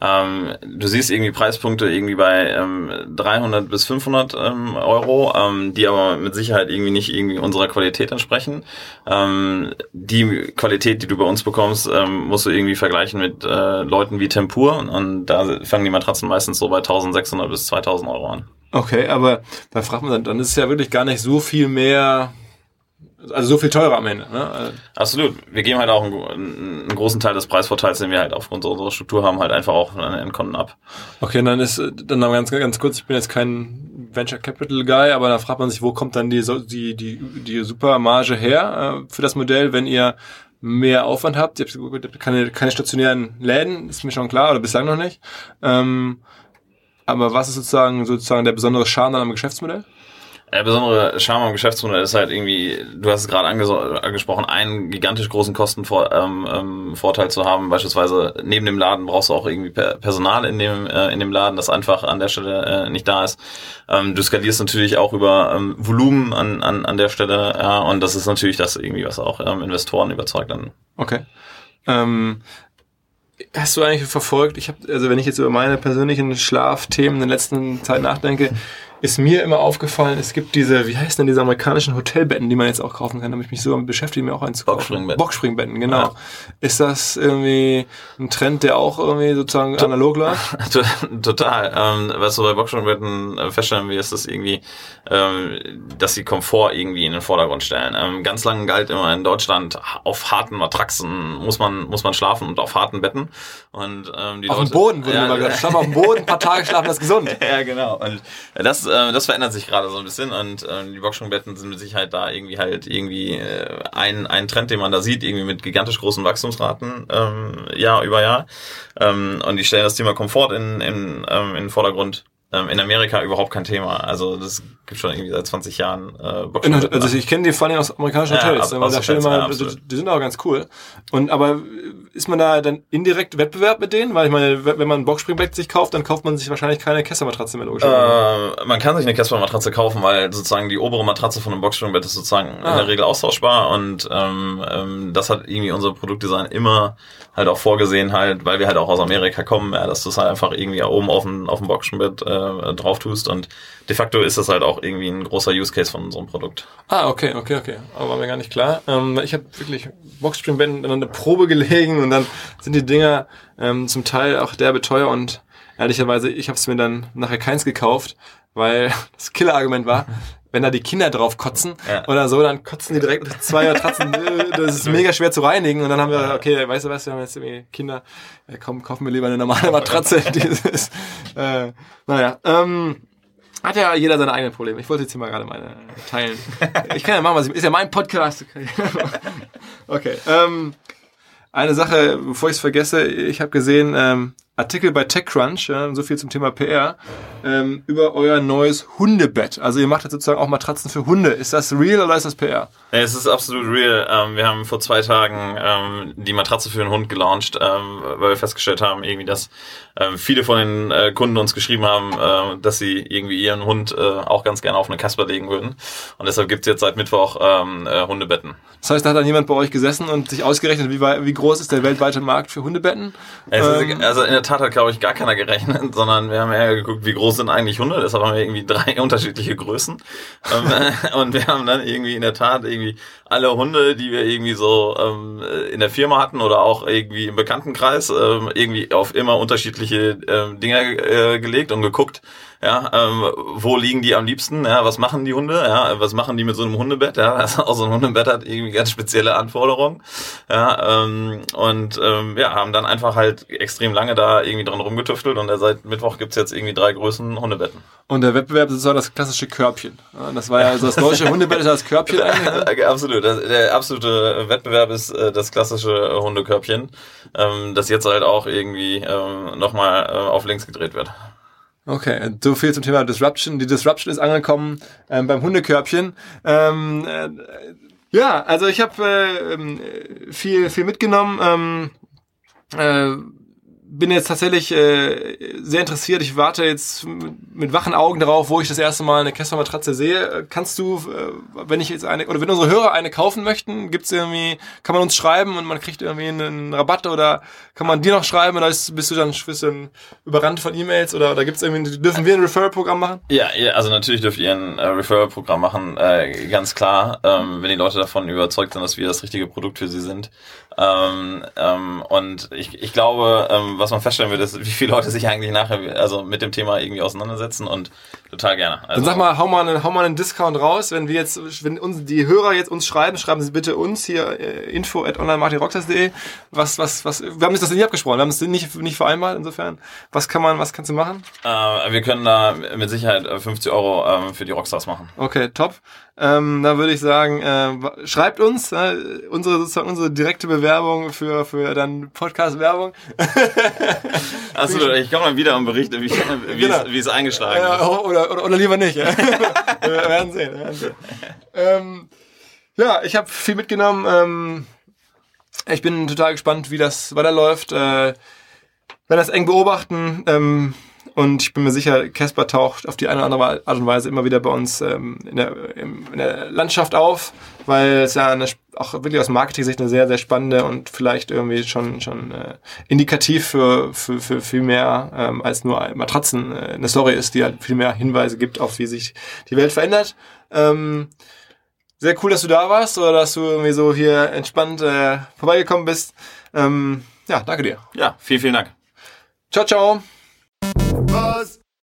Ähm, du siehst irgendwie Preispunkte irgendwie bei ähm, 300 bis 500 ähm, Euro, ähm, die aber mit Sicherheit irgendwie nicht irgendwie unserer Qualität entsprechen. Ähm, die Qualität, die du bei uns bekommst, ähm, musst du irgendwie vergleichen mit äh, Leuten wie Tempur und da fangen die Matratzen meistens so bei 1600 bis 2000 Euro an. Okay, aber da fragt man dann, dann ist es ja wirklich gar nicht so viel mehr, also so viel teurer am Ende. Ne? Absolut. Wir geben halt auch einen, einen großen Teil des Preisvorteils, den wir halt aufgrund unserer Struktur haben, halt einfach auch an den Endkunden ab. Okay, dann ist dann noch ganz ganz kurz. Ich bin jetzt kein Venture Capital Guy, aber da fragt man sich, wo kommt dann die die die die Supermarge her äh, für das Modell, wenn ihr mehr Aufwand habt? Ihr habt ihr habt keine keine stationären Läden, ist mir schon klar, oder bislang noch nicht. Ähm, aber was ist sozusagen sozusagen der besondere Charme dann am Geschäftsmodell? Der besondere Charme am Geschäftsmodell ist halt irgendwie, du hast es gerade anges- angesprochen, einen gigantisch großen Kostenvorteil ähm, ähm, zu haben. Beispielsweise neben dem Laden brauchst du auch irgendwie Per- Personal in dem äh, in dem Laden, das einfach an der Stelle äh, nicht da ist. Ähm, du skalierst natürlich auch über ähm, Volumen an, an, an der Stelle ja, und das ist natürlich das irgendwie, was auch ähm, Investoren überzeugt dann. Okay. Ähm, hast du eigentlich verfolgt? Ich habe, also wenn ich jetzt über meine persönlichen Schlafthemen in der letzten Zeit nachdenke, ist mir immer aufgefallen, es gibt diese, wie heißen denn diese amerikanischen Hotelbetten, die man jetzt auch kaufen kann, da habe ich mich so damit beschäftigt, mir auch einzukaufen. Boxspringbetten. Boxspringbetten, genau. Ja. Ist das irgendwie ein Trend, der auch irgendwie sozusagen analog läuft? Total. Ähm, was du bei Boxspringbetten äh, feststellen wirst, ist irgendwie, ähm, dass sie Komfort irgendwie in den Vordergrund stellen. Ähm, ganz lange galt immer in Deutschland, auf harten Matraxen muss man muss man schlafen und auf harten Betten. Und ähm, die Auf dem Boden, wurde ja, immer gesagt. Schlaf auf dem Boden, ein paar Tage schlafen, das ist gesund. ja, genau. Und das, äh, das verändert sich gerade so ein bisschen und ähm, die Boxspringbetten sind mit Sicherheit da irgendwie halt irgendwie äh, ein, ein Trend, den man da sieht, irgendwie mit gigantisch großen Wachstumsraten ähm, Jahr über Jahr. Ähm, und die stellen das Thema Komfort in, in, ähm, in den Vordergrund. Ähm, in Amerika überhaupt kein Thema. Also das gibt schon irgendwie seit 20 Jahren äh, Boxspringbetten. Also ich kenne die vor allem aus amerikanischen Ja, Hotels, aber aus Hotels, immer, ja, die, absolut. die sind auch ganz cool. Und aber ist man da dann indirekt Wettbewerb mit denen? Weil ich meine, wenn man ein Boxspringbett sich kauft, dann kauft man sich wahrscheinlich keine Kesselmatratze mehr logischerweise. Äh, man kann sich eine Casper-Matratze kaufen, weil sozusagen die obere Matratze von einem Boxspringbett ist sozusagen Ah. in der Regel austauschbar und ähm, ähm, das hat irgendwie unser Produktdesign immer halt auch vorgesehen halt, weil wir halt auch aus Amerika kommen, ja, dass du es halt einfach irgendwie oben auf dem, auf dem Boxspringbett äh, drauf tust und de facto ist das halt auch irgendwie ein großer Use Case von unserem Produkt. Ah, okay, okay, okay. Aber war mir gar nicht klar. Ähm, ich habe wirklich Boxspringbetten in eine Probe gelegen und dann sind die Dinger ähm, zum Teil auch derbe teuer und ehrlicherweise, ich habe es mir dann nachher keins gekauft, weil das Killerargument war, wenn da die Kinder drauf kotzen Ja. oder so, dann kotzen die direkt zwei Matratzen. äh, das ist mega schwer zu reinigen und dann haben wir, okay, weißt du was, wir haben jetzt irgendwie Kinder, ja, komm, kaufen wir lieber eine normale Matratze. Dieses, äh, naja, ähm, hat ja jeder seine eigenen Probleme. Ich wollte jetzt hier mal gerade meine teilen. Ich kann ja machen, was ich. Ist ja mein Podcast. Okay. Ähm, eine Sache, bevor ich es vergesse, ich habe gesehen, ähm, Artikel bei TechCrunch, ja, so viel zum Thema PR, ähm, über euer neues Hundebett. Also ihr macht jetzt sozusagen auch Matratzen für Hunde. Ist das real oder ist das PR? Es ist absolut real. Ähm, wir haben vor zwei Tagen ähm, die Matratze für den Hund gelauncht, ähm, weil wir festgestellt haben, irgendwie, dass ähm, viele von den äh, Kunden uns geschrieben haben, äh, dass sie irgendwie ihren Hund äh, auch ganz gerne auf eine Kasper legen würden. Und deshalb gibt's jetzt seit Mittwoch ähm, äh, Hundebetten. Das heißt, da hat dann jemand bei euch gesessen und sich ausgerechnet, wie, wie groß ist der weltweite Markt für Hundebetten? Es also in der Tat hat, glaube ich, gar keiner gerechnet, sondern wir haben eher geguckt, wie groß sind eigentlich Hunde. Deshalb haben wir irgendwie drei unterschiedliche Größen. Ähm, äh, und wir haben dann irgendwie in der Tat irgendwie alle Hunde, die wir irgendwie so ähm, in der Firma hatten oder auch irgendwie im Bekanntenkreis, ähm, irgendwie auf immer unterschiedliche ähm, Dinge äh, gelegt und geguckt, ja, ähm, wo liegen die am liebsten? Ja, was machen die Hunde? Ja, was machen die mit so einem Hundebett? Ja, also auch so ein Hundebett hat irgendwie ganz spezielle Anforderungen. Ja, ähm, und ähm, ja, haben dann einfach halt extrem lange da irgendwie dran rumgetüftelt und seit Mittwoch gibt's jetzt irgendwie drei Größen Hundebetten. Und der Wettbewerb ist sozusagen das klassische Körbchen. Das war ja also das deutsche Hundebett ist das Körbchen eigentlich. Ne? Absolut. Das, der absolute Wettbewerb ist äh, das klassische Hundekörbchen, ähm, das jetzt halt auch irgendwie ähm, nochmal äh, auf links gedreht wird. Okay, so viel zum Thema Disruption. Die Disruption ist angekommen ähm, beim Hundekörbchen. Ähm, äh, ja, also ich habe äh, ähm, viel, viel mitgenommen. Ähm, äh, bin jetzt tatsächlich äh, sehr interessiert. Ich warte jetzt mit wachen Augen darauf, wo ich das erste Mal eine Kessler-Matratze sehe. Kannst du, äh, wenn ich jetzt eine, oder wenn unsere Hörer eine kaufen möchten, gibt's irgendwie, kann man uns schreiben und man kriegt irgendwie einen Rabatt oder kann man dir noch schreiben oder ist, bist du dann ein bisschen überrannt von E-Mails oder, oder gibt's irgendwie, dürfen wir ein Referral-Programm machen? Ja, ja, also natürlich dürft ihr ein äh, Referral-Programm machen, äh, ganz klar, ähm, wenn die Leute davon überzeugt sind, dass wir das richtige Produkt für sie sind. Ähm, ähm, und ich, ich glaube, ähm, was man feststellen wird, ist, wie viele Leute sich eigentlich nachher also mit dem Thema irgendwie auseinandersetzen und total gerne. Also, Dann sag mal, hau mal, einen, hau mal einen Discount raus, wenn wir jetzt, wenn uns die Hörer jetzt uns schreiben, schreiben sie bitte uns hier äh, info at onlinemarketingrockstars.de. Was, was, was, wir haben das nicht abgesprochen, wir haben es nicht, nicht vereinbart, insofern. Was kann man, was kannst du machen? äh, wir können da mit Sicherheit äh, 50 Euro ähm, für die Rockstars machen. Okay, top. Ähm, da würde ich sagen, äh, schreibt uns äh, unsere sozusagen unsere direkte Bewerbung für für dann Podcast Werbung. Achso, ich komme mal wieder und berichte, wie, wie, Genau. es, wie es eingeschlagen Ja, ist. oder, oder, oder lieber nicht. Ja. wir werden sehen. Wir werden sehen. Ähm, ja, ich habe viel mitgenommen. Ähm, ich bin total gespannt, wie das weiterläuft. Äh, werden das eng beobachten. Ähm, und ich bin mir sicher, Casper taucht auf die eine oder andere Art und Weise immer wieder bei uns ähm, in, der, im, in der Landschaft auf, weil es ja eine, auch wirklich aus Marketing-Sicht eine sehr, sehr spannende und vielleicht irgendwie schon, schon äh, indikativ für, für, für viel mehr ähm, als nur Matratzen äh, eine Story ist, die halt viel mehr Hinweise gibt, auf wie sich die Welt verändert. Ähm, sehr cool, dass du da warst oder dass du irgendwie so hier entspannt äh, vorbeigekommen bist. Ähm, ja, danke dir. Ja, vielen, vielen Dank. Ciao, ciao. Was?